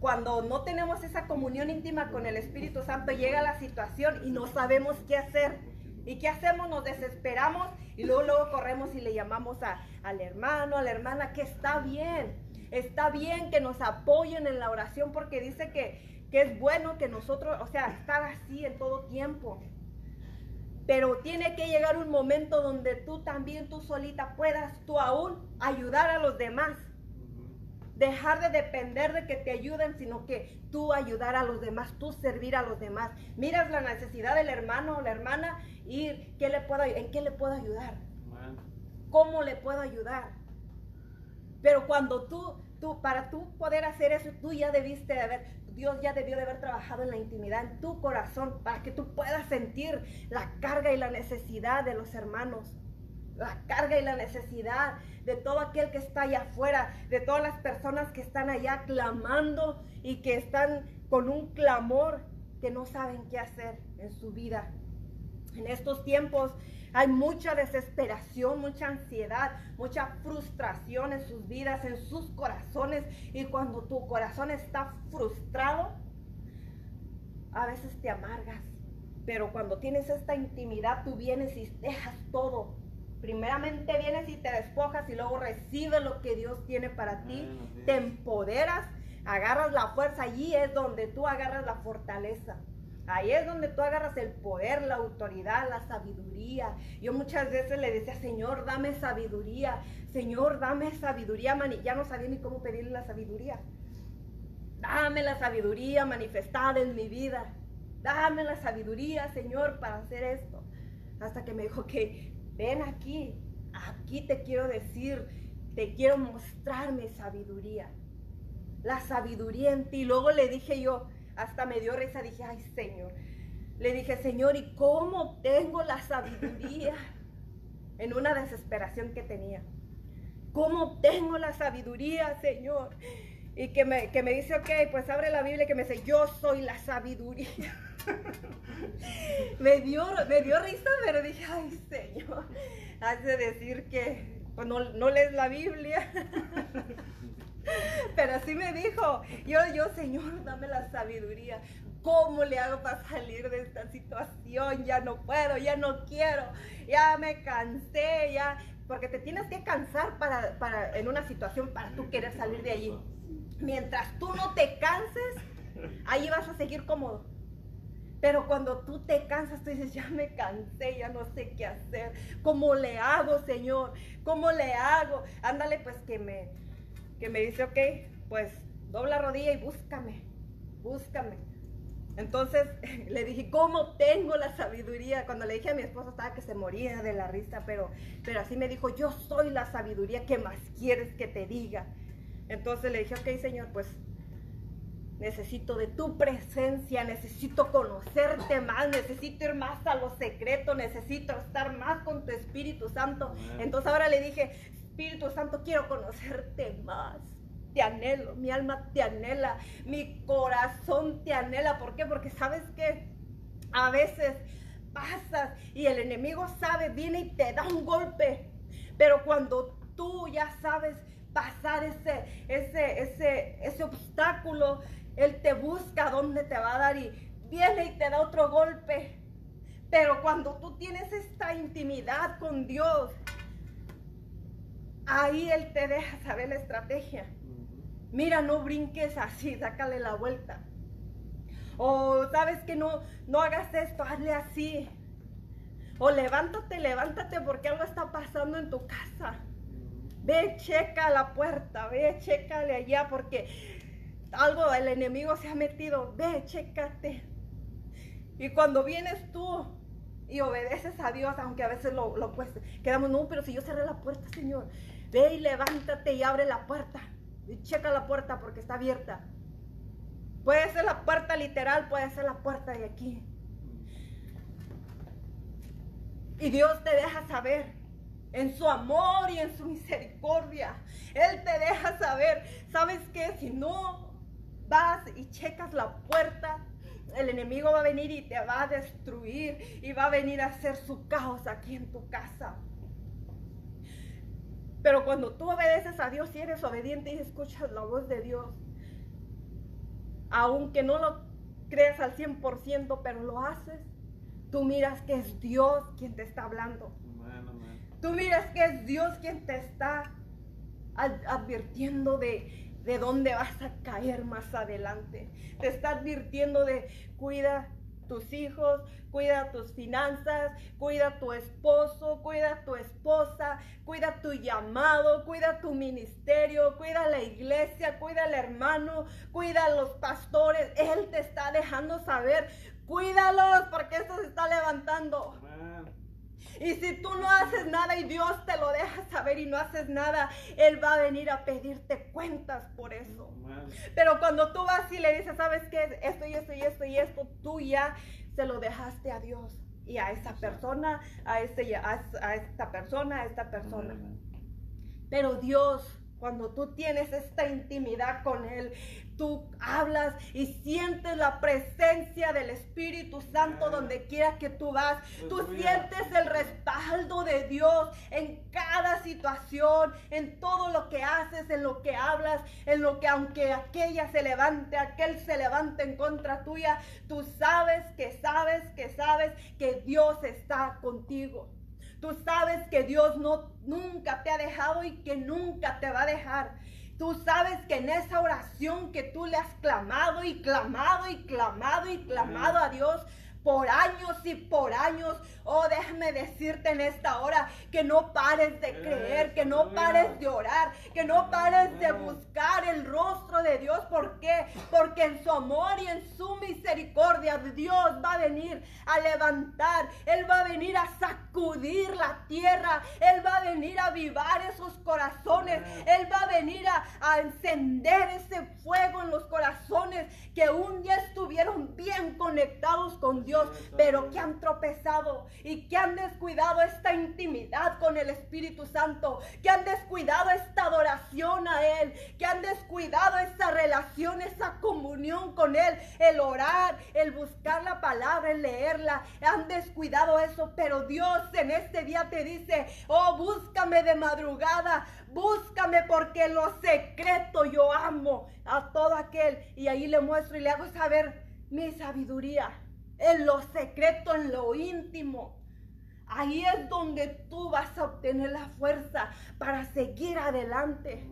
Cuando no tenemos esa comunión íntima con el Espíritu Santo, llega la situación y no sabemos qué hacer. ¿Y qué hacemos? Nos desesperamos y luego, luego corremos y le llamamos a, al hermano, a la hermana, que está bien. Está bien que nos apoyen en la oración porque dice que, que es bueno que nosotros, o sea, estar así en todo tiempo. Pero tiene que llegar un momento donde tú también, tú solita, puedas tú aún ayudar a los demás. Dejar de depender de que te ayuden, sino que tú ayudar a los demás, tú servir a los demás. Miras la necesidad del hermano o la hermana y ¿qué le puedo, ¿en qué le puedo ayudar? ¿Cómo le puedo ayudar? Pero cuando tú, tú, para tú poder hacer eso, tú ya debiste de haber, Dios ya debió de haber trabajado en la intimidad, en tu corazón, para que tú puedas sentir la carga y la necesidad de los hermanos. la carga y la necesidad de todo aquel que está allá afuera, de todas las personas que están allá clamando y que están con un clamor que no saben qué hacer en su vida. En estos tiempos hay mucha desesperación, mucha ansiedad, mucha frustración en sus vidas, en sus corazones. Y cuando tu corazón está frustrado, a veces te amargas. Pero cuando tienes esta intimidad, tú vienes y dejas todo. Primeramente vienes y te despojas y luego recibes lo que Dios tiene para ti. Te empoderas, agarras la fuerza. Allí es donde tú agarras la fortaleza. Ahí es donde tú agarras el poder, la autoridad, la sabiduría. Yo muchas veces le decía, Señor, dame sabiduría. Señor, dame sabiduría. Man ya no sabía ni cómo pedirle la sabiduría. Dame la sabiduría manifestada en mi vida. Dame la sabiduría, Señor, para hacer esto. Hasta que me dijo que ven aquí. Aquí te quiero decir, te quiero mostrar mi sabiduría. La sabiduría en ti. Luego le dije yo, hasta me dio risa, dije, ay Señor. Le dije, Señor, ¿y cómo tengo la sabiduría? En una desesperación que tenía. ¿Cómo tengo la sabiduría, Señor? Y que me, que me dice, ok, pues abre la Biblia y que me dice, yo soy la sabiduría. me, dio, me dio risa, pero dije, ay Señor, hace decir que pues, no, no lees la Biblia. Pero así me dijo, yo, yo, Señor, dame la sabiduría. ¿Cómo le hago para salir de esta situación? Ya no puedo, ya no quiero, ya me cansé, ya. Porque te tienes que cansar para, para, en una situación para tú querer salir de allí. Mientras tú no te canses, ahí vas a seguir cómodo. Pero cuando tú te cansas, tú dices, ya me cansé, ya no sé qué hacer. ¿Cómo le hago, Señor? ¿Cómo le hago? Ándale, pues que me, que me dice, ok, pues dobla rodilla y búscame, búscame. Entonces le dije, ¿cómo tengo la sabiduría? Cuando le dije a mi esposo estaba que se moría de la risa, pero, pero así me dijo, yo soy la sabiduría, ¿qué más quieres que te diga? Entonces le dije, ok Señor, pues necesito de tu presencia, necesito conocerte más, necesito ir más a lo secreto, necesito estar más con tu Espíritu Santo. Entonces ahora le dije, Espíritu Santo, quiero conocerte más. Te anhelo, mi alma te anhela, mi corazón te anhela. ¿Por qué? Porque sabes que a veces pasas y el enemigo sabe, viene y te da un golpe. Pero cuando tú ya sabes pasar ese, ese, ese, ese obstáculo, Él te busca dónde te va a dar y viene y te da otro golpe. Pero cuando tú tienes esta intimidad con Dios, ahí Él te deja saber la estrategia. Mira, no brinques así, sácale la vuelta. O sabes que no, no hagas esto, hazle así. O levántate, levántate porque algo está pasando en tu casa. Ve, checa la puerta, ve, chécale allá porque algo, el enemigo se ha metido. Ve, chécate. Y cuando vienes tú y obedeces a Dios, aunque a veces lo, lo cueste, quedamos, no, pero si yo cerré la puerta, Señor, Ve y levántate y abre la puerta. Y checa la puerta porque está abierta. Puede ser la puerta literal, puede ser la puerta de aquí. Y Dios te deja saber en su amor y en su misericordia. Él te deja saber, ¿sabes qué? Si no vas y checas la puerta, el enemigo va a venir y te va a destruir y va a venir a hacer su caos aquí en tu casa. Pero cuando tú obedeces a Dios y eres obediente y escuchas la voz de Dios, aunque no lo creas al 100%, pero lo haces, tú miras que es Dios quien te está hablando. Tú miras que es Dios quien te está advirtiendo de, de dónde vas a caer más adelante. Te está advirtiendo de cuida tus hijos, cuida tus finanzas, cuida tu esposo, cuida tu esposa, cuida tu llamado, cuida tu ministerio, cuida la iglesia, cuida al hermano, cuida a los pastores. Él te está dejando saber, cuídalos porque esto se está levantando. Y si tú no haces nada y Dios te lo deja saber y no haces nada, Él va a venir a pedirte cuentas por eso. Pero cuando tú vas y le dices, ¿sabes qué? Esto y esto y esto y esto, tú ya se lo dejaste a Dios. y a esa persona, a, ese, a, a esta persona, a esta persona. Pero Dios, cuando tú tienes esta intimidad con Él, tú hablas y sientes la presencia del Espíritu Santo donde quiera que tú vas. Tú sientes el respaldo de Dios en cada situación, en todo lo que haces, en lo que hablas, en lo que aunque aquella se levante, aquel se levante en contra tuya, tú sabes que sabes que sabes que Dios está contigo. Tú sabes que Dios no nunca te ha dejado y que nunca te va a dejar. Tú sabes que en esa oración que tú le has clamado y clamado y clamado y clamado a Dios, por años y por años. Oh, déjame decirte en esta hora que no pares de creer, que no pares de orar, que no pares de buscar el rostro de Dios. ¿Por qué? Porque en su amor y en su misericordia Dios va a venir a levantar, Él va a venir a sacudir la tierra, Él va a venir a avivar esos corazones, Él va a venir a, a encender ese fuego en los corazones que un día estuvieron bien conectados con Dios pero que han tropezado y que han descuidado esta intimidad con el Espíritu Santo, que han descuidado esta adoración a Él, que han descuidado esa relación, esa comunión con Él, el orar, el buscar la palabra, el leerla, han descuidado eso, pero Dios en este día te dice, oh, búscame de madrugada, búscame porque lo secreto yo amo a todo aquel. Y ahí le muestro y le hago saber mi sabiduría en lo secreto, en lo íntimo. Ahí es donde tú vas a obtener la fuerza para seguir adelante.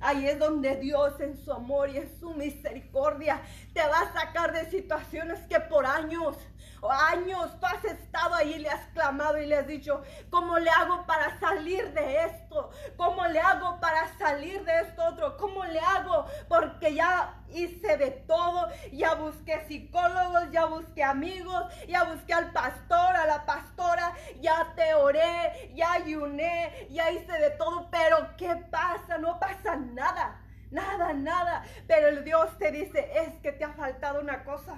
Ahí es donde Dios en su amor y en su misericordia te va a sacar de situaciones que por años o años tú has estado ahí y le has clamado y le has dicho, ¿cómo le hago para salir de esto? ¿Cómo le hago para salir de esto otro? ¿Cómo le hago? Porque ya hice de todo, ya busqué psicólogos, ya busqué amigos, ya busqué al pastor, a la pastora, ya te oré, ya ayuné, ya hice de todo, pero ¿qué pasa? No pasa nada. Nada, nada. Pero el Dios te dice, es que te ha faltado una cosa.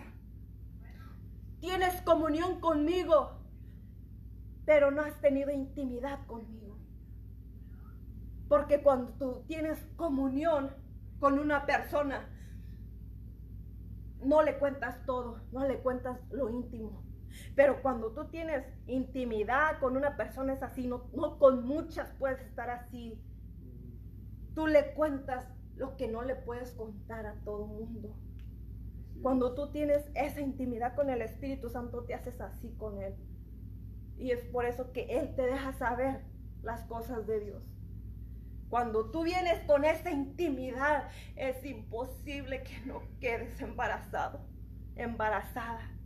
Tienes comunión conmigo, pero no has tenido intimidad conmigo. Porque cuando tú tienes comunión con una persona, no le cuentas todo, no le cuentas lo íntimo. Pero cuando tú tienes intimidad con una persona es así, no, no con muchas puedes estar así. Tú le cuentas lo que no le puedes contar a todo mundo. Cuando tú tienes esa intimidad con el Espíritu Santo, te haces así con Él. Y es por eso que Él te deja saber las cosas de Dios. Cuando tú vienes con esa intimidad, es imposible que no quedes embarazado, embarazada.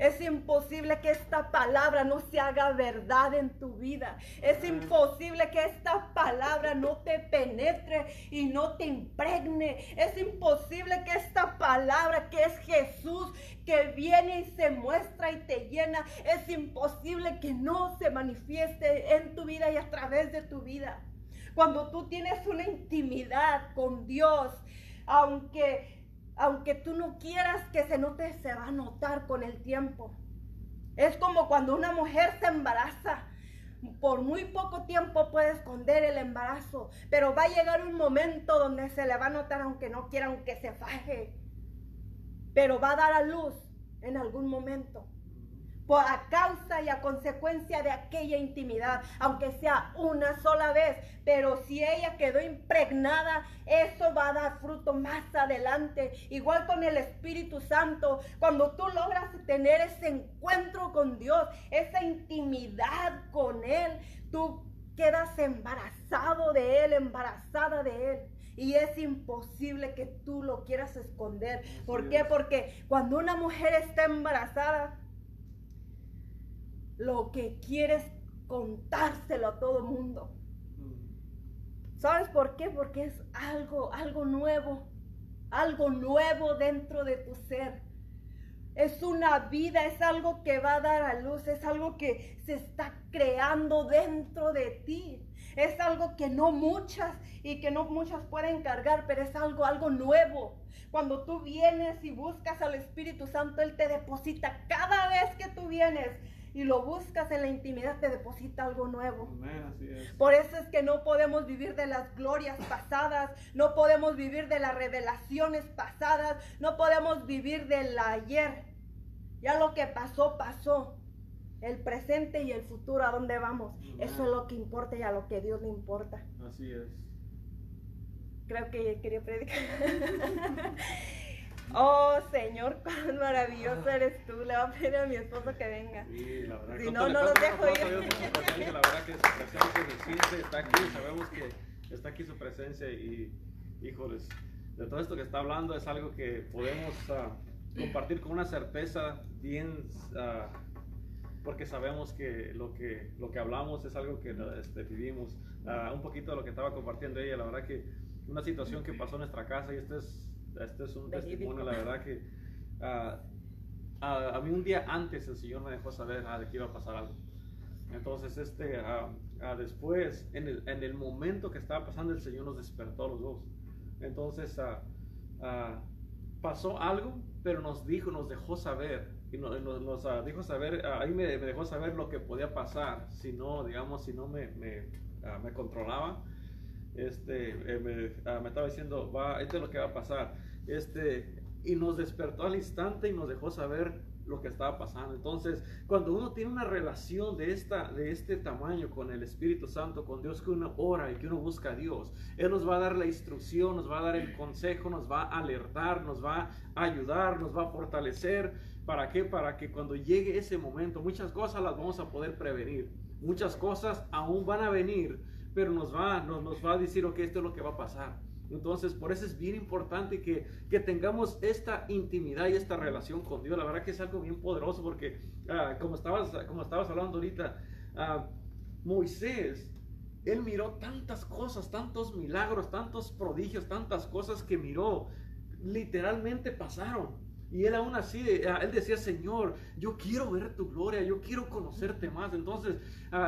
Es imposible que esta palabra no se haga verdad en tu vida. Es imposible que esta palabra no te penetre y no te impregne. Es imposible que esta palabra que es Jesús, que viene y se muestra y te llena, es imposible que no se manifieste en tu vida y a través de tu vida. Cuando tú tienes una intimidad con Dios, aunque aunque tú no quieras que se note, se va a notar con el tiempo. Es como cuando una mujer se embaraza. Por muy poco tiempo puede esconder el embarazo, pero va a llegar un momento donde se le va a notar aunque no quiera, aunque se faje. Pero va a dar a luz en algún momento a causa y a consecuencia de aquella intimidad, aunque sea una sola vez, pero si ella quedó impregnada, eso va a dar fruto más adelante. Igual con el Espíritu Santo, cuando tú logras tener ese encuentro con Dios, esa intimidad con Él, tú quedas embarazado de Él, embarazada de Él. Y es imposible que tú lo quieras esconder. ¿Por qué? Porque cuando una mujer está embarazada, lo que quieres contárselo a todo mundo. ¿Sabes por qué? Porque es algo, algo nuevo, algo nuevo dentro de tu ser. Es una vida, es algo que va a dar a luz, es algo que se está creando dentro de ti. Es algo que no muchas y que no muchas pueden cargar, pero es algo, algo nuevo. Cuando tú vienes y buscas al Espíritu Santo, Él te deposita cada vez que tú vienes y lo buscas en la intimidad, te deposita algo nuevo. Por eso es que no podemos vivir de las glorias pasadas, no podemos vivir de las revelaciones pasadas, no podemos vivir del ayer. Ya lo que pasó, pasó. El presente y el futuro, ¿a dónde vamos? Eso es lo que importa y a lo que Dios le importa. Así es. Creo que quería predicar. Oh, Señor, cuán maravilloso eres tú. Le voy a pedir a mi esposo que venga. Sí, la verdad. Si no, no los dejo ir. La verdad que su presencia se siente, está aquí. Sabemos que está aquí su presencia y, híjoles, de todo esto que está hablando es algo que podemos uh, compartir con una certeza bien, uh, porque sabemos que lo que, lo que hablamos es algo que este, vivimos. Uh, un poquito de lo que estaba compartiendo ella, la verdad que una situación que pasó en nuestra casa y esto es este es un testimonio, la verdad que ah, ah, a mí un día antes el Señor me dejó saber ah, de que iba a pasar algo. Entonces, este, después, en el, en el, momento que estaba pasando, el Señor nos despertó a los dos. Entonces, pasó algo, pero nos dijo, nos dejó saber, y nos, nos, dijo saber, ahí me, me, dejó saber lo que podía pasar, si no, digamos, si no me, me, me controlaba este, eh, ah, me, estaba diciendo, va, esto es lo que va a pasar. Este, y nos despertó al instante y nos dejó saber lo que estaba pasando. Entonces, cuando uno tiene una relación de, esta, de este tamaño con el Espíritu Santo, con Dios, que uno ora y que uno busca a Dios, Él nos va a dar la instrucción, nos va a dar el consejo, nos va a alertar, nos va a ayudar, nos va a fortalecer. ¿Para qué? Para que cuando llegue ese momento, muchas cosas las vamos a poder prevenir. Muchas cosas aún van a venir, pero nos va, nos, nos va a decir, ok, esto es lo que va a pasar. Entonces, por eso es bien importante que, que, tengamos esta intimidad y esta relación con Dios. La verdad que es algo bien poderoso porque, ah, como, estabas, como estabas hablando ahorita, uh, Moisés, él miró tantas cosas, tantos milagros, tantos prodigios, tantas cosas que miró, literalmente pasaron. Y él aún así, eh, él decía, Señor, yo quiero ver tu gloria, yo quiero conocerte más. Entonces,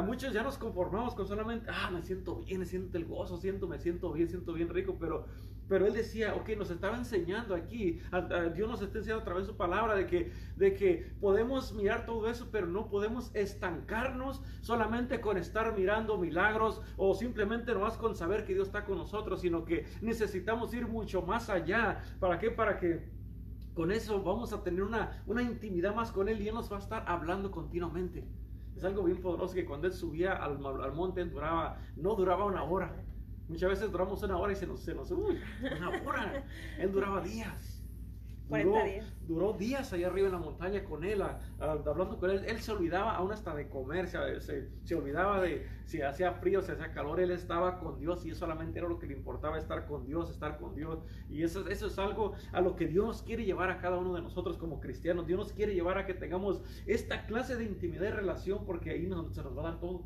muchos ya nos conformamos con solamente, ah, me siento bien, me siento el gozo, siento, me siento bien, siento bien rico, pero, pero él decía, ok, nos estaba enseñando aquí, Dios nos está enseñando a través de su palabra de que, de que podemos mirar todo eso, pero no podemos estancarnos solamente con estar mirando milagros o simplemente nomás con saber que Dios está con nosotros, sino que necesitamos ir mucho más allá. ¿Para qué? Para que con eso vamos a tener una, una intimidad más con Él y Él nos va a estar hablando continuamente. Es algo bien poderoso que cuando Él subía al, al monte duraba, no duraba una hora. Muchas veces duramos una hora y se nos, se nos uy, una hora. Él duraba días. Duró, duró, días allá arriba en la montaña con él, hablando con él. Él se olvidaba aún hasta de comer, se, se, olvidaba de si hacía frío, si hacía calor. Él estaba con Dios y solamente era lo que le importaba, estar con Dios, estar con Dios. Y eso, eso es algo a lo que Dios nos quiere llevar a cada uno de nosotros como cristianos. Dios nos quiere llevar a que tengamos esta clase de intimidad y relación porque ahí nos, se nos va a dar todo,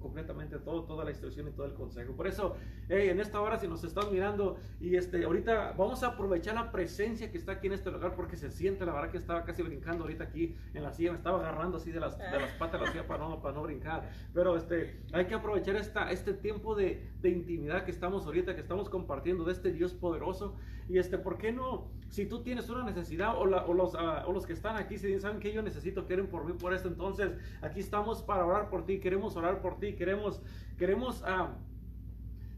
completamente todo, toda la instrucción y todo el consejo. Por eso, en esta hora, si nos están mirando y este, ahorita vamos a aprovechar la presencia que está aquí en este lugar porque se siente, la verdad que estaba casi brincando ahorita aquí en la silla, me estaba agarrando así de las, de las patas de la silla para no, para no brincar. Pero este, hay que aprovechar esta, este tiempo de, de intimidad que estamos ahorita, que estamos compartiendo de este Dios poderoso. Y este, ¿por qué no? Si tú tienes una necesidad o, los, uh, o los que están aquí, si saben que yo necesito, quieren por mí, por esto, entonces aquí estamos para orar por ti, queremos orar por ti, queremos, queremos... Uh,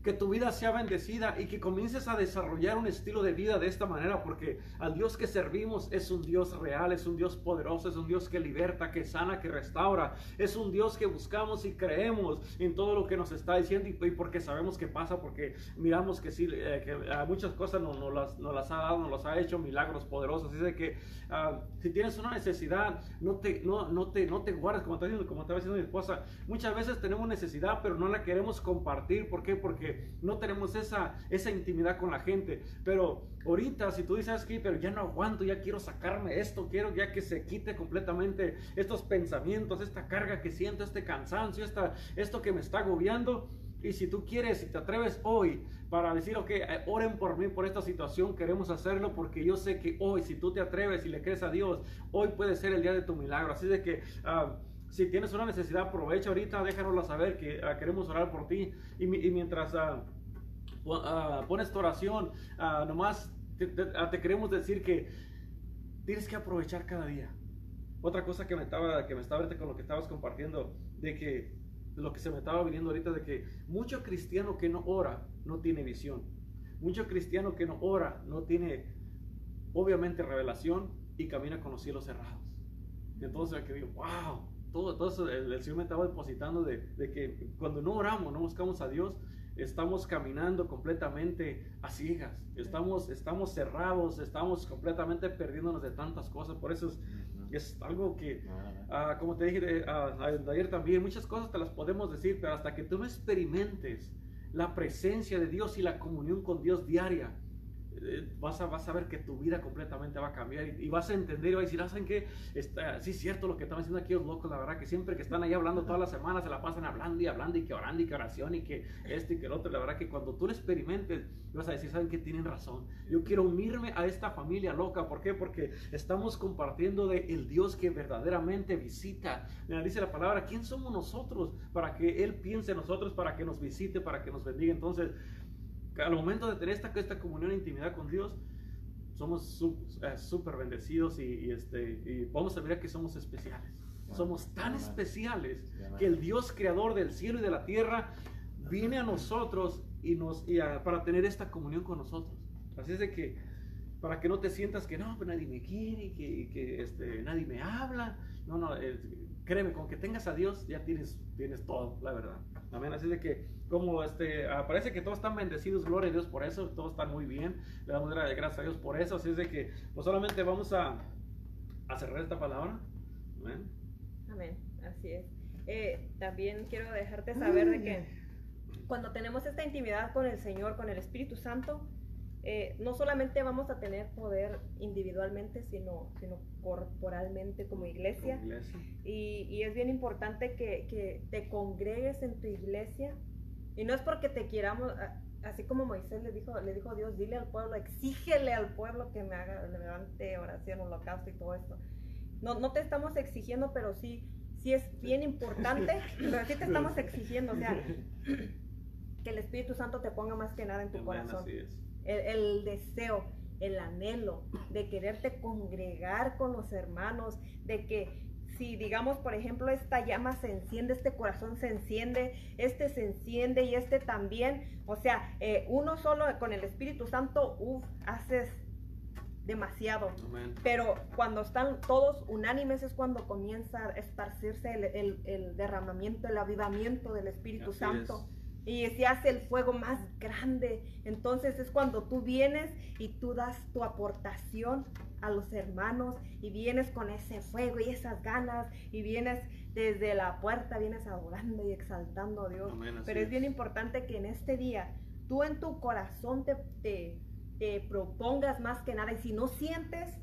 que tu vida sea bendecida y que comiences a desarrollar un estilo de vida de esta manera, porque al Dios que servimos es un Dios real, es un Dios poderoso, es un Dios que liberta, que sana, que restaura, es un Dios que buscamos y creemos en todo lo que nos está diciendo y, porque sabemos que pasa, porque miramos que sí, eh, que muchas cosas nos, las, las, ha dado, nos las ha hecho milagros poderosos, así de que uh, si tienes una necesidad, no te, no, no te, no te guardes, como está diciendo, como estaba diciendo mi esposa, muchas veces tenemos necesidad, pero no la queremos compartir, ¿por qué? Porque no tenemos esa, esa intimidad con la gente. Pero ahorita, si tú dices que, pero ya no aguanto, ya quiero sacarme esto, quiero ya que se quite completamente estos pensamientos, esta carga que siento, este cansancio, esta, esto que me está agobiando. Y si tú quieres, si te atreves hoy para decir, ok, eh, oren por mí, por esta situación, queremos hacerlo porque yo sé que hoy, si tú te atreves y le crees a Dios, hoy puede ser el día de tu milagro. Así de que... Uh, Si tienes una necesidad, aprovecha ahorita, déjanosla saber que ah, queremos orar por ti. Y, mientras ah, pones tu oración, nomás te, queremos decir que tienes que aprovechar cada día. Otra cosa que me estaba, que me estaba ahorita con lo que estabas compartiendo, de que lo que se me estaba viniendo ahorita, de que mucho cristiano que no ora no tiene visión. Mucho cristiano que no ora no tiene, obviamente, revelación y camina con los cielos cerrados. Entonces, que digo, wow, todo, todo el, el, Señor me estaba depositando de, de, que cuando no oramos, no buscamos a Dios, estamos caminando completamente a ciegas, estamos, estamos cerrados, estamos completamente perdiéndonos de tantas cosas. Por eso es, es algo que, uh, como te dije uh, ayer también, muchas cosas te las podemos decir, pero hasta que tú no experimentes la presencia de Dios y la comunión con Dios diaria, vas a, vas a ver que tu vida completamente va a cambiar y, vas a entender y vas a decir, ah, ¿saben qué? Está, sí, es cierto lo que están haciendo aquí los locos, la verdad que siempre que están ahí hablando todas las semanas se la pasan hablando y hablando y que orando y que oración y que esto y que el otro. La verdad que cuando tú lo experimentes, vas a decir, ¿saben qué? Tienen razón. Yo quiero unirme a esta familia loca. ¿Por qué? Porque estamos compartiendo de el Dios que verdaderamente visita. Dice la palabra, ¿quién somos nosotros para que Él piense en nosotros, para que nos visite, para que nos bendiga? Entonces, al momento de tener esta, esta comunión e intimidad con Dios, somos súper bendecidos y, este, y vamos a ver que somos especiales. Somos tan especiales que el Dios creador del cielo y de la tierra viene a nosotros y nos, y para tener esta comunión con nosotros. Así es de que, para que no te sientas que no, pues nadie me quiere, que, que este, nadie me habla. No, no, créeme, con que tengas a Dios ya tienes, tienes todo, la verdad. Amén. Así de que, como este, ah, parece que todos están bendecidos, gloria a Dios por eso, todos están muy bien. Le damos gracias a Dios por eso. Así es de que, pues solamente vamos a, a cerrar esta palabra. Amén. Amén. Así es. Eh, también quiero dejarte saber de que cuando tenemos esta intimidad con el Señor, con el Espíritu Santo, eh, no solamente vamos a tener poder individualmente, sino, sino corporalmente como iglesia. Y, y, es bien importante que, que, te congregues en tu iglesia. Y no es porque te quieramos, así como Moisés le dijo, le dijo a Dios, dile al pueblo, exígele al pueblo que me haga, levante oración, holocausto y todo esto. No, no te estamos exigiendo, pero sí, sí es bien importante, pero sí te estamos exigiendo, o sea, que el Espíritu Santo te ponga más que nada en tu corazón. Así es el, deseo, el anhelo de quererte congregar con los hermanos, de que si digamos, por ejemplo, esta llama se enciende, este corazón se enciende, este se enciende y este también, o sea, eh, uno solo con el Espíritu Santo, uff, haces demasiado. Pero cuando están todos unánimes es cuando comienza a esparcirse el, derramamiento, el avivamiento del Espíritu Santo y se hace el fuego más grande. Entonces es cuando tú vienes y tú das tu aportación a los hermanos y vienes con ese fuego y esas ganas y vienes desde la puerta, vienes adorando y exaltando a Dios. Pero es bien importante que en este día tú en tu corazón te, te, te propongas más que nada y si no sientes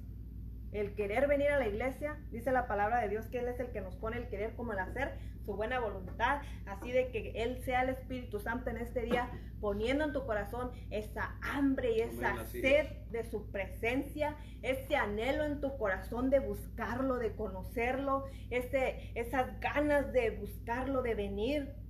el querer venir a la iglesia, dice la palabra de Dios que Él es el que nos pone el querer como el hacer, su buena voluntad, así de que Él sea el Espíritu Santo en este día, poniendo en tu corazón esa hambre y esa sed de su presencia, ese anhelo en tu corazón de buscarlo, de conocerlo, ese, esas ganas de buscarlo, de venir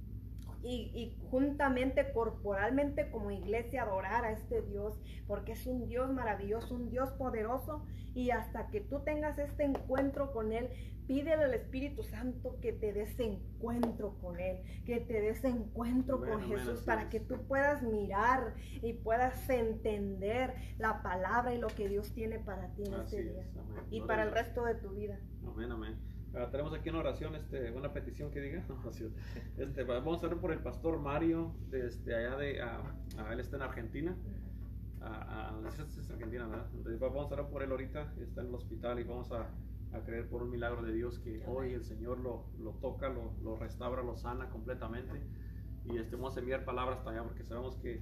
y, juntamente corporalmente como iglesia adorar a este Dios, porque es un Dios maravilloso, un Dios poderoso, y hasta que tú tengas este encuentro con Él, pídele al Espíritu Santo que te des encuentro con Él, que te des encuentro con Jesús, para que tú puedas mirar y puedas entender la palabra y lo que Dios tiene para ti en este día y para el resto de tu vida. Amén, amén. Ah, tenemos aquí una oración, este, una petición que diga. este, vamos a orar por el pastor Mario, desde allá de, él está en Argentina. es Argentina, ¿verdad? Entonces, vamos a orar por él ahorita, está en el hospital y vamos a, a creer por un milagro de Dios que hoy el Señor lo, lo toca, lo, lo, restaura, lo sana completamente. Y este, vamos a enviar palabras hasta allá porque sabemos que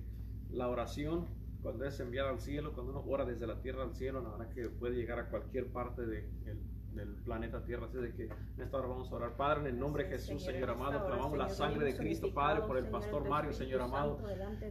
la oración, cuando es enviada al cielo, cuando uno ora desde la tierra al cielo, la verdad que puede llegar a cualquier parte de, del planeta Tierra. Así de que en esta hora vamos a orar. Padre, en el nombre de Jesús, Señor amado, clamamos la sangre de Cristo, Padre, por el pastor Mario, Señor amado.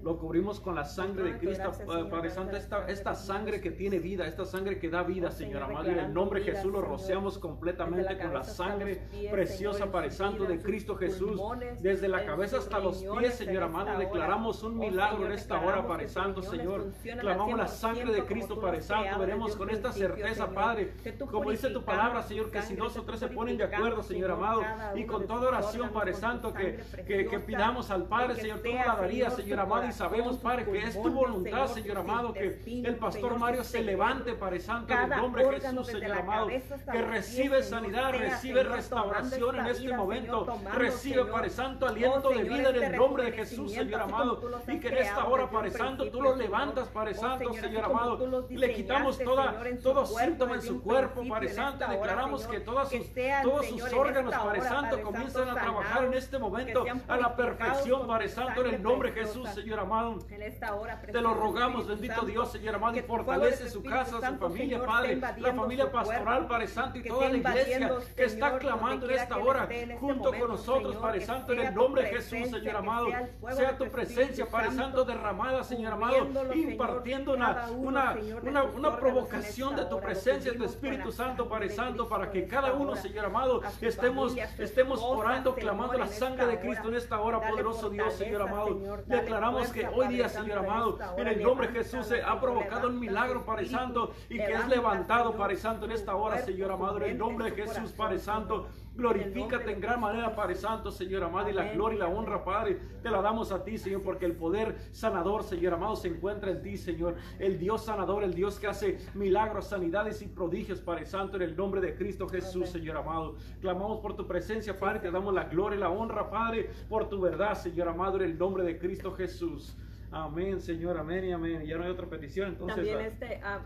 Lo cubrimos con la sangre de Cristo, Padre Santo, esta, esta sangre que tiene vida, esta sangre que da vida, Señor amado. Y en el nombre de Jesús lo rociamos completamente con la sangre preciosa, Padre Santo, de Cristo Jesús. Desde la cabeza hasta los pies, Señor amado, declaramos un milagro en esta hora, Padre Santo, Señor. Clamamos la sangre de Cristo, Padre Santo. Veremos con esta certeza, Padre, como dice tu palabra, Señor, que si dos o tres se ponen de acuerdo, Señor amado, y con toda oración, Padre Santo, que, que, pidamos al Padre, Señor, tú la darías, Señor amado, y sabemos, Padre, que es tu voluntad, Señor amado, que el pastor Mario se levante, Padre Santo, en el nombre de Jesús, Señor amado, que recibe sanidad, recibe restauración en este momento, recibe, Padre Santo, aliento de vida en el nombre de Jesús, Señor amado, y que en esta hora, Padre Santo, tú lo levantas, Padre Santo, Señor amado, le quitamos toda, todo síntoma en su cuerpo, Padre Santo, declaramos que todos sus, todos sus órganos, Padre Santo, comienzan a trabajar en este momento a la perfección, Padre Santo, en el nombre de Jesús, Señor amado. Te lo rogamos, bendito Dios, Señor amado, y fortalece su casa, su familia, Padre, la familia pastoral, Padre Santo, y toda la iglesia que está clamando en esta hora, junto con nosotros, Padre Santo, en el nombre de Jesús, Señor amado. Sea tu presencia, Padre Santo, derramada, Señor amado, impartiendo una, una, una, una provocación de tu presencia, tu Espíritu Santo, Padre Santo, para que cada uno, Señor amado, estemos, estemos orando, clamando la sangre de Cristo en esta hora, poderoso Dios, Señor amado. Declaramos que hoy día, Señor amado, en el nombre de Jesús se ha provocado un milagro, Padre Santo, y que es levantado, Padre Santo, en esta hora, Señor amado, en el nombre de Jesús, Padre Santo. Glorifícate en gran manera, Padre Santo, Señor amado, y la gloria y la honra, Padre, te la damos a ti, Señor, porque el poder sanador, Señor amado, se encuentra en ti, Señor. El Dios sanador, el Dios que hace milagros, sanidades y prodigios, Padre Santo, en el nombre de Cristo Jesús, Señor amado. Clamamos por tu presencia, Padre, te damos la gloria y la honra, Padre, por tu verdad, Señor amado, en el nombre de Cristo Jesús. Amén, Señor, amén y amén. Ya no hay otra petición, entonces. También este, ah,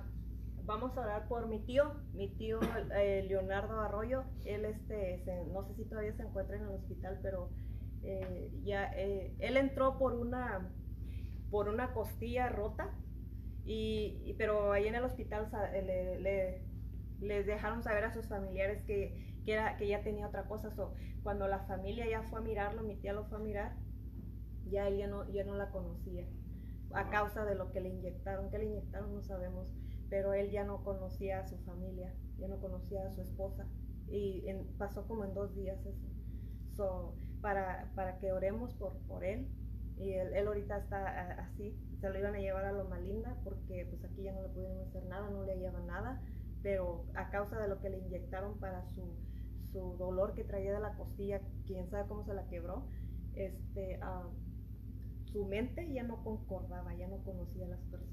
vamos a orar por mi tío, mi tío eh, Leonardo Arroyo. Él, este, no sé si todavía se encuentra en el hospital, pero eh, ya, eh, él entró por una, por una costilla rota, y, pero ahí en el hospital le, les dejaron saber a sus familiares que, que, era, que ya tenía otra cosa. cuando la familia ya fue a mirarlo, mi tía lo fue a mirar, ya él ya no, ya no la conocía a causa de lo que le inyectaron. ¿Qué le inyectaron? No sabemos pero él ya no conocía a su familia, ya no conocía a su esposa y pasó como en dos días eso. So, para, para que oremos por, por él y él, él, ahorita está así, se lo iban a llevar a Loma Linda porque pues aquí ya no le pudieron hacer nada, no le llevan nada, pero a causa de lo que le inyectaron para su, su dolor que traía de la costilla, quién sabe cómo se la quebró, este, uh, su mente ya no concordaba, ya no conocía las personas.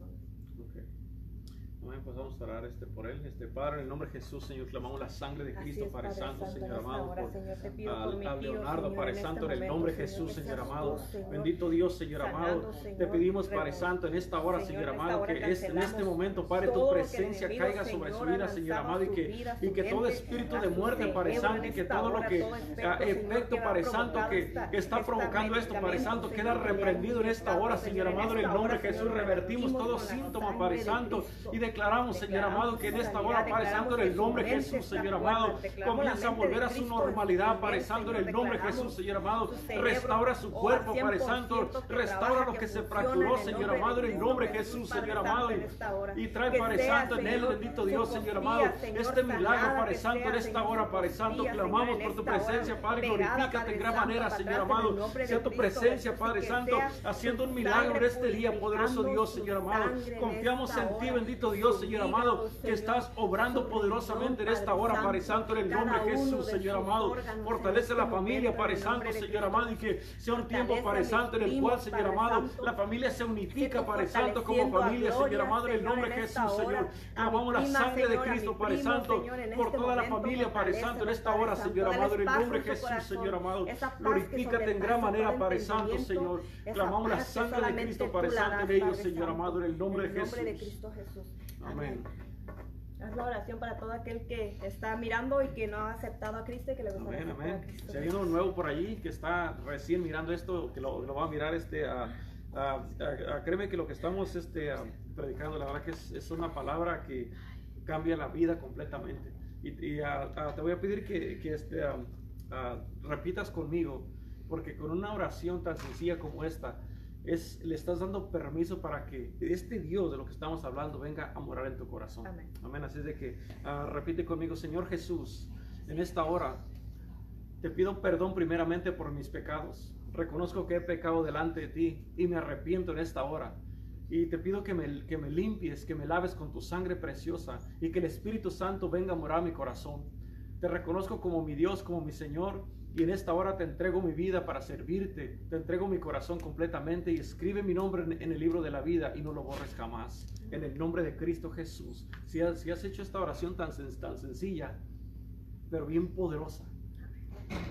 Amén, pues vamos a orar este, por él. Este Padre, en el nombre de Jesús, Señor, clamamos la sangre de Cristo, Padre, Santo, Señor amado, por, a, Leonardo, Padre Santo, en el nombre de Jesús, Señor amado. Bendito Dios, Señor amado. Te pedimos, Padre Santo, en esta hora, Señor amado, que es, en este momento, Padre, tu presencia caiga sobre su vida, Señor amado, y que, y que todo espíritu de muerte, Padre Santo, y que todo lo que, efecto, Padre Santo, que, que está provocando esto, Padre Santo, queda reprendido en esta hora, Señor amado, en el nombre de Jesús. Revertimos todo síntoma, Padre Santo, y de declaramos, Señor amado, que en esta hora, Padre Santo, en el nombre de Jesús, Señor amado, comienza a volver a su normalidad, Padre Santo, en el nombre de Jesús, Señor amado. Restaura su cuerpo, Padre Santo. Restaura lo que se fracturó, Señor amado, en el nombre de Jesús, Señor amado. Y trae, Padre Santo, en él, bendito Dios, Señor amado, este milagro, Padre Santo, en esta hora, Padre Santo. Clamamos por tu presencia, Padre. Glorifícate en gran manera, Señor amado. Sea tu presencia, Padre Santo, haciendo un milagro en este día, poderoso Dios, Señor amado. Confiamos en ti, bendito Dios. Dios, Señor amado, que estás obrando poderosamente en esta hora, Padre Santo, en el nombre de Jesús, Señor amado. Fortalece la familia, Padre Santo, Señor amado, y que sea un tiempo, Padre Santo, en el cual, Señor amado, la familia se unifica, Padre Santo, como familia, Señor amado, en el nombre de Jesús, Señor. Clamamos la sangre de Cristo, Padre Santo, por toda la familia, Padre Santo, en esta hora, Señor amado, en el nombre de Jesús, Señor amado. Glorifícate en gran manera, Padre Santo, Señor. Clamamos la sangre de Cristo, Padre Santo, en ellos, Señor amado, en el nombre de Jesús. Amén. Haz la oración para todo aquel que está mirando y que no ha aceptado a Cristo y que le gusta amén, amén. Si hay uno nuevo por allí que está recién mirando esto, que lo, lo va a mirar, este, créeme que lo que estamos este, predicando, la verdad que es, es, una palabra que cambia la vida completamente. Y, ah, te voy a pedir que, que este, repitas conmigo, porque con una oración tan sencilla como esta, es, le estás dando permiso para que este Dios de lo que estamos hablando venga a morar en tu corazón. Amén. Amén. Así es de que repite conmigo, Señor Jesús, en esta hora te pido perdón primeramente por mis pecados. Reconozco que he pecado delante de ti y me arrepiento en esta hora. Y te pido que me, que me limpies, que me laves con tu sangre preciosa y que el Espíritu Santo venga a morar a mi corazón. Te reconozco como mi Dios, como mi Señor. Y en esta hora te entrego mi vida para servirte. Te entrego mi corazón completamente y escribe mi nombre en, el libro de la vida y no lo borres jamás. En el nombre de Cristo Jesús. Si has, si has hecho esta oración tan, tan sencilla, pero bien poderosa,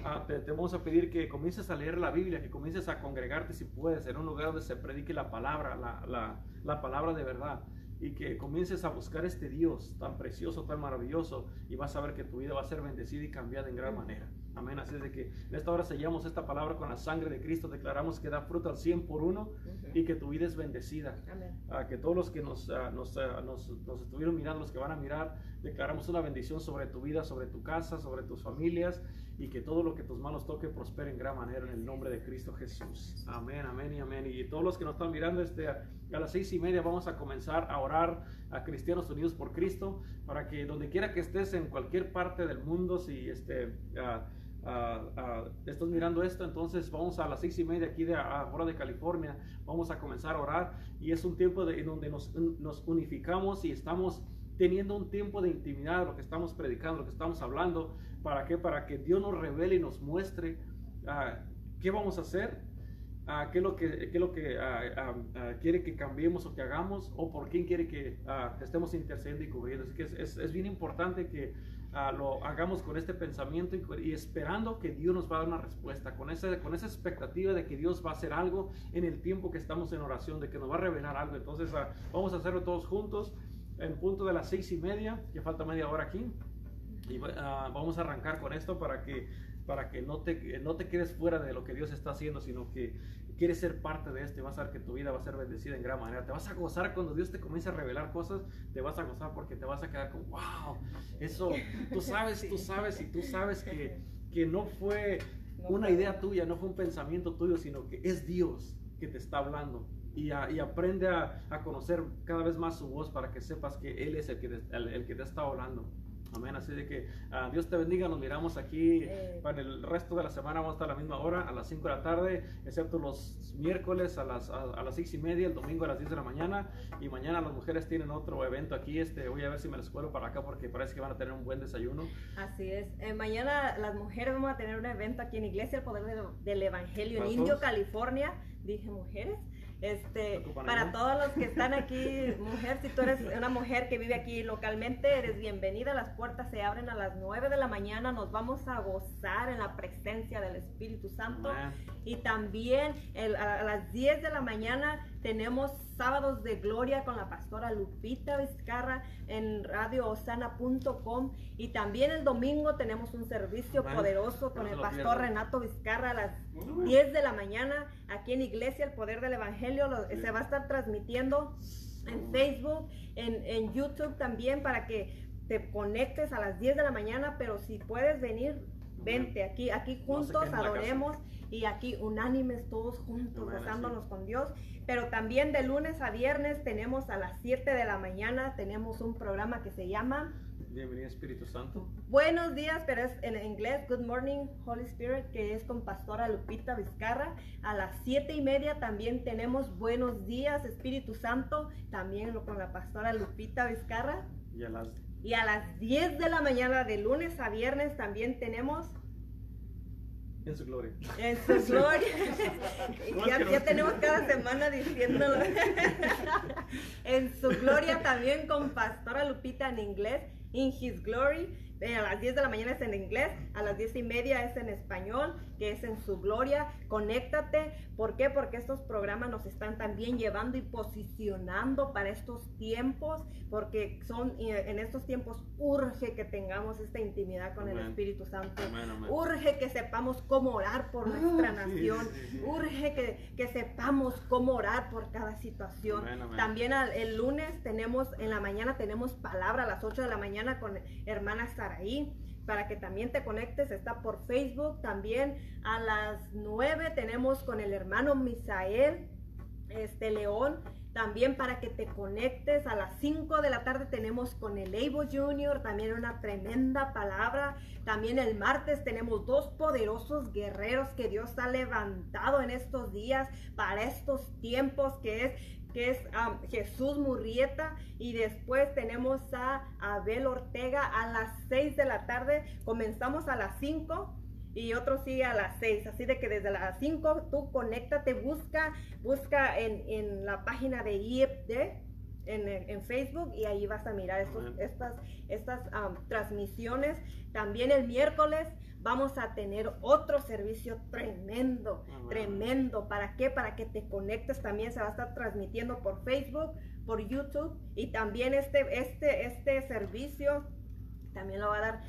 Ah, te, vamos a pedir que comiences a leer la Biblia, que comiences a congregarte si puedes en un lugar donde se predique la palabra, la, la, la palabra de verdad y que comiences a buscar este Dios tan precioso, tan maravilloso y vas a ver que tu vida va a ser bendecida y cambiada en gran manera. Amén. Así es de que en esta hora sellamos esta palabra con la sangre de Cristo, declaramos que da fruto al 100 por uno y que tu vida es bendecida. Amén. que todos los que nos, nos, nos, nos, estuvieron mirando, los que van a mirar, declaramos una bendición sobre tu vida, sobre tu casa, sobre tus familias y que todo lo que tus manos toque prospere en gran manera en el nombre de Cristo Jesús. Amén, amén y amén. Y todos los que nos están mirando, este, a las seis y media vamos a comenzar a orar a Cristianos Unidos por Cristo para que donde quiera que estés en cualquier parte del mundo, si este, estás mirando esto, entonces vamos a las seis y media aquí de hora de California, vamos a comenzar a orar y es un tiempo de, en donde nos, unificamos y estamos teniendo un tiempo de intimidad, lo que estamos predicando, lo que estamos hablando, ¿para qué? Para que Dios nos revele y nos muestre uh, qué vamos a hacer, uh, qué es lo que, qué lo que uh, quiere que cambiemos o que hagamos, o por quién quiere que estemos intercediendo y cubriendo. Así que es, bien importante que lo hagamos con este pensamiento y, esperando que Dios nos va a dar una respuesta, con esa, con esa expectativa de que Dios va a hacer algo en el tiempo que estamos en oración, de que nos va a revelar algo. Entonces vamos a hacerlo todos juntos en punto de las seis y media, que falta media hora aquí. Y ah, vamos a arrancar con esto para que, para que no, te, no te quedes fuera de lo que Dios está haciendo, sino que quieres ser parte de esto y vas a ver que tu vida va a ser bendecida en gran manera. Te vas a gozar cuando Dios te comience a revelar cosas, te vas a gozar porque te vas a quedar con, wow, eso, tú sabes, tú sabes y tú sabes que, que no fue una idea tuya, no fue un pensamiento tuyo, sino que es Dios que te está hablando y, aprende a, conocer cada vez más su voz para que sepas que Él es el que, el, que te está hablando. Amén. Así de que uh, Dios te bendiga. Nos miramos aquí eh. para el resto de la semana. Vamos a estar a la misma hora, a las 5 de la tarde, excepto los miércoles a las, a, las 6 y media, el domingo a las 10 de la mañana. Y mañana las mujeres tienen otro evento aquí. Este, voy a ver si me les cuelo para acá porque parece que van a tener un buen desayuno. Así es. Eh, mañana las mujeres vamos a tener un evento aquí en Iglesia El Poder del Evangelio en Indio, California. Dije mujeres. Este, para todos los que están aquí, mujer, si tú eres una mujer que vive aquí localmente, eres bienvenida. Las puertas se abren a las 9 de la mañana. Nos vamos a gozar en la presencia del Espíritu Santo. Y también a las 10 de la mañana tenemos sábados de gloria con la pastora Lupita Vizcarra en radioosana.com y también el domingo tenemos un servicio poderoso con el pastor Renato Vizcarra a las 10 de la mañana aquí en Iglesia El Poder del Evangelio. Se va a estar transmitiendo en Facebook, en, en YouTube también para que te conectes a las 10 de la mañana, pero si puedes venir, vente aquí, aquí juntos adoremos y aquí unánimes todos juntos, gozándonos con Dios. Pero también de lunes a viernes tenemos a las 7 de la mañana, tenemos un programa que se llama... Bienvenido Espíritu Santo. Buenos días, pero es en inglés, Good Morning Holy Spirit, que es con Pastora Lupita Vizcarra. A las 7 y media también tenemos Buenos días Espíritu Santo, también con la Pastora Lupita Vizcarra. Y a las... Y a las 10 de la mañana, de lunes a viernes, también tenemos en su gloria. En su gloria. ya, ya tenemos cada semana diciéndolo. en su gloria también con Pastora Lupita en inglés. In His Glory. Eh, a las 10 de la mañana es en inglés, a las 10 y media es en español, que es en su gloria. Conéctate. ¿Por qué? Porque estos programas nos están también llevando y posicionando para estos tiempos, porque son en estos tiempos urge que tengamos esta intimidad con el Espíritu Santo. Urge que sepamos cómo orar por ah, nuestra nación. Urge que, que, sepamos cómo orar por cada situación. También el lunes tenemos, en la mañana tenemos palabra a las 8 de la mañana con hermana Sara estar ahí para que también te conectes. Está por Facebook también. A las 9 tenemos con el hermano Misael este León. También para que te conectes a las 5 de la tarde tenemos con el Evo Junior, también una tremenda palabra. También el martes tenemos dos poderosos guerreros que Dios ha levantado en estos días para estos tiempos que es que es Jesús Murrieta y después tenemos a Abel Ortega a las 6 de la tarde. Comenzamos a las 5 y otro sigue a las 6. Así de que desde las 5 tú conéctate, busca, busca en, la página de IEPD. En, en, Facebook y ahí vas a mirar estas, estas transmisiones. También el miércoles vamos a tener otro servicio tremendo, tremendo. ¿Para qué? Para que te conectes también. Se va a estar transmitiendo por Facebook, por YouTube y también este, este, este servicio también lo va a dar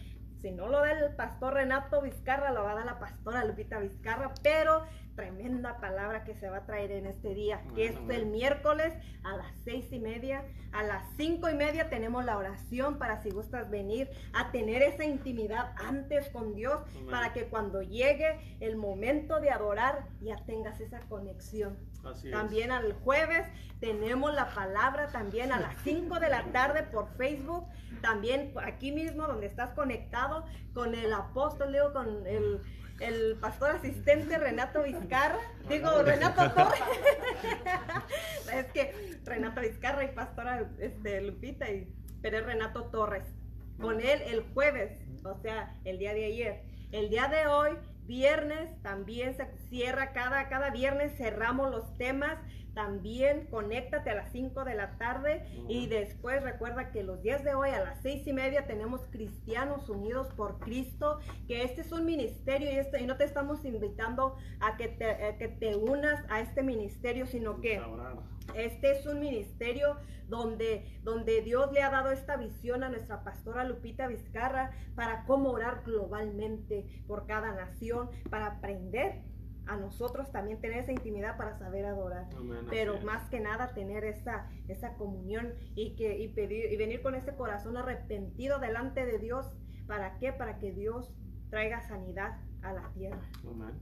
si no lo da el pastor Renato Vizcarra, lo va a dar la pastora Lupita Vizcarra, pero tremenda palabra que se va a traer en este día, que es el miércoles a las seis y media. A las cinco y media tenemos la oración para si gustas venir a tener esa intimidad antes con Dios, para que cuando llegue el momento de adorar ya tengas esa conexión. también al jueves tenemos la palabra también a las 5 de la tarde por Facebook, también aquí mismo donde estás conectado con el apóstol, digo, con el el pastor asistente Renato Vizcarra, digo Renato Torres, es que Renato Vizcarra y pastora este, Lupita, y, pero es Renato Torres, con él el jueves, o sea, el día de ayer. El día de hoy, viernes, también se cierra cada, cada viernes, cerramos los temas también conéctate a las 5 de la tarde y después recuerda que los días de hoy a las 6 y media tenemos Cristianos Unidos por Cristo, que este es un ministerio y, este, y no te estamos invitando a que te, que te unas a este ministerio, sino que este es un ministerio donde, donde Dios le ha dado esta visión a nuestra pastora Lupita Vizcarra para cómo orar globalmente por cada nación, para aprender a nosotros también tener esa intimidad para saber adorar. Pero más que nada tener esa, esa comunión y, que, y, pedir, y venir con ese corazón arrepentido delante de Dios. ¿Para qué? Para que Dios traiga sanidad a la tierra. Amén.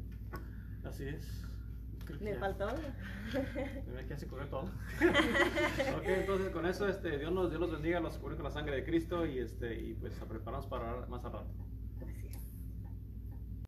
Así es. Me faltó. que todo. ok, entonces con eso este, Dios, nos, Dios los bendiga, nos cubre con la sangre de Cristo y, este, y pues a prepararnos para más al rato.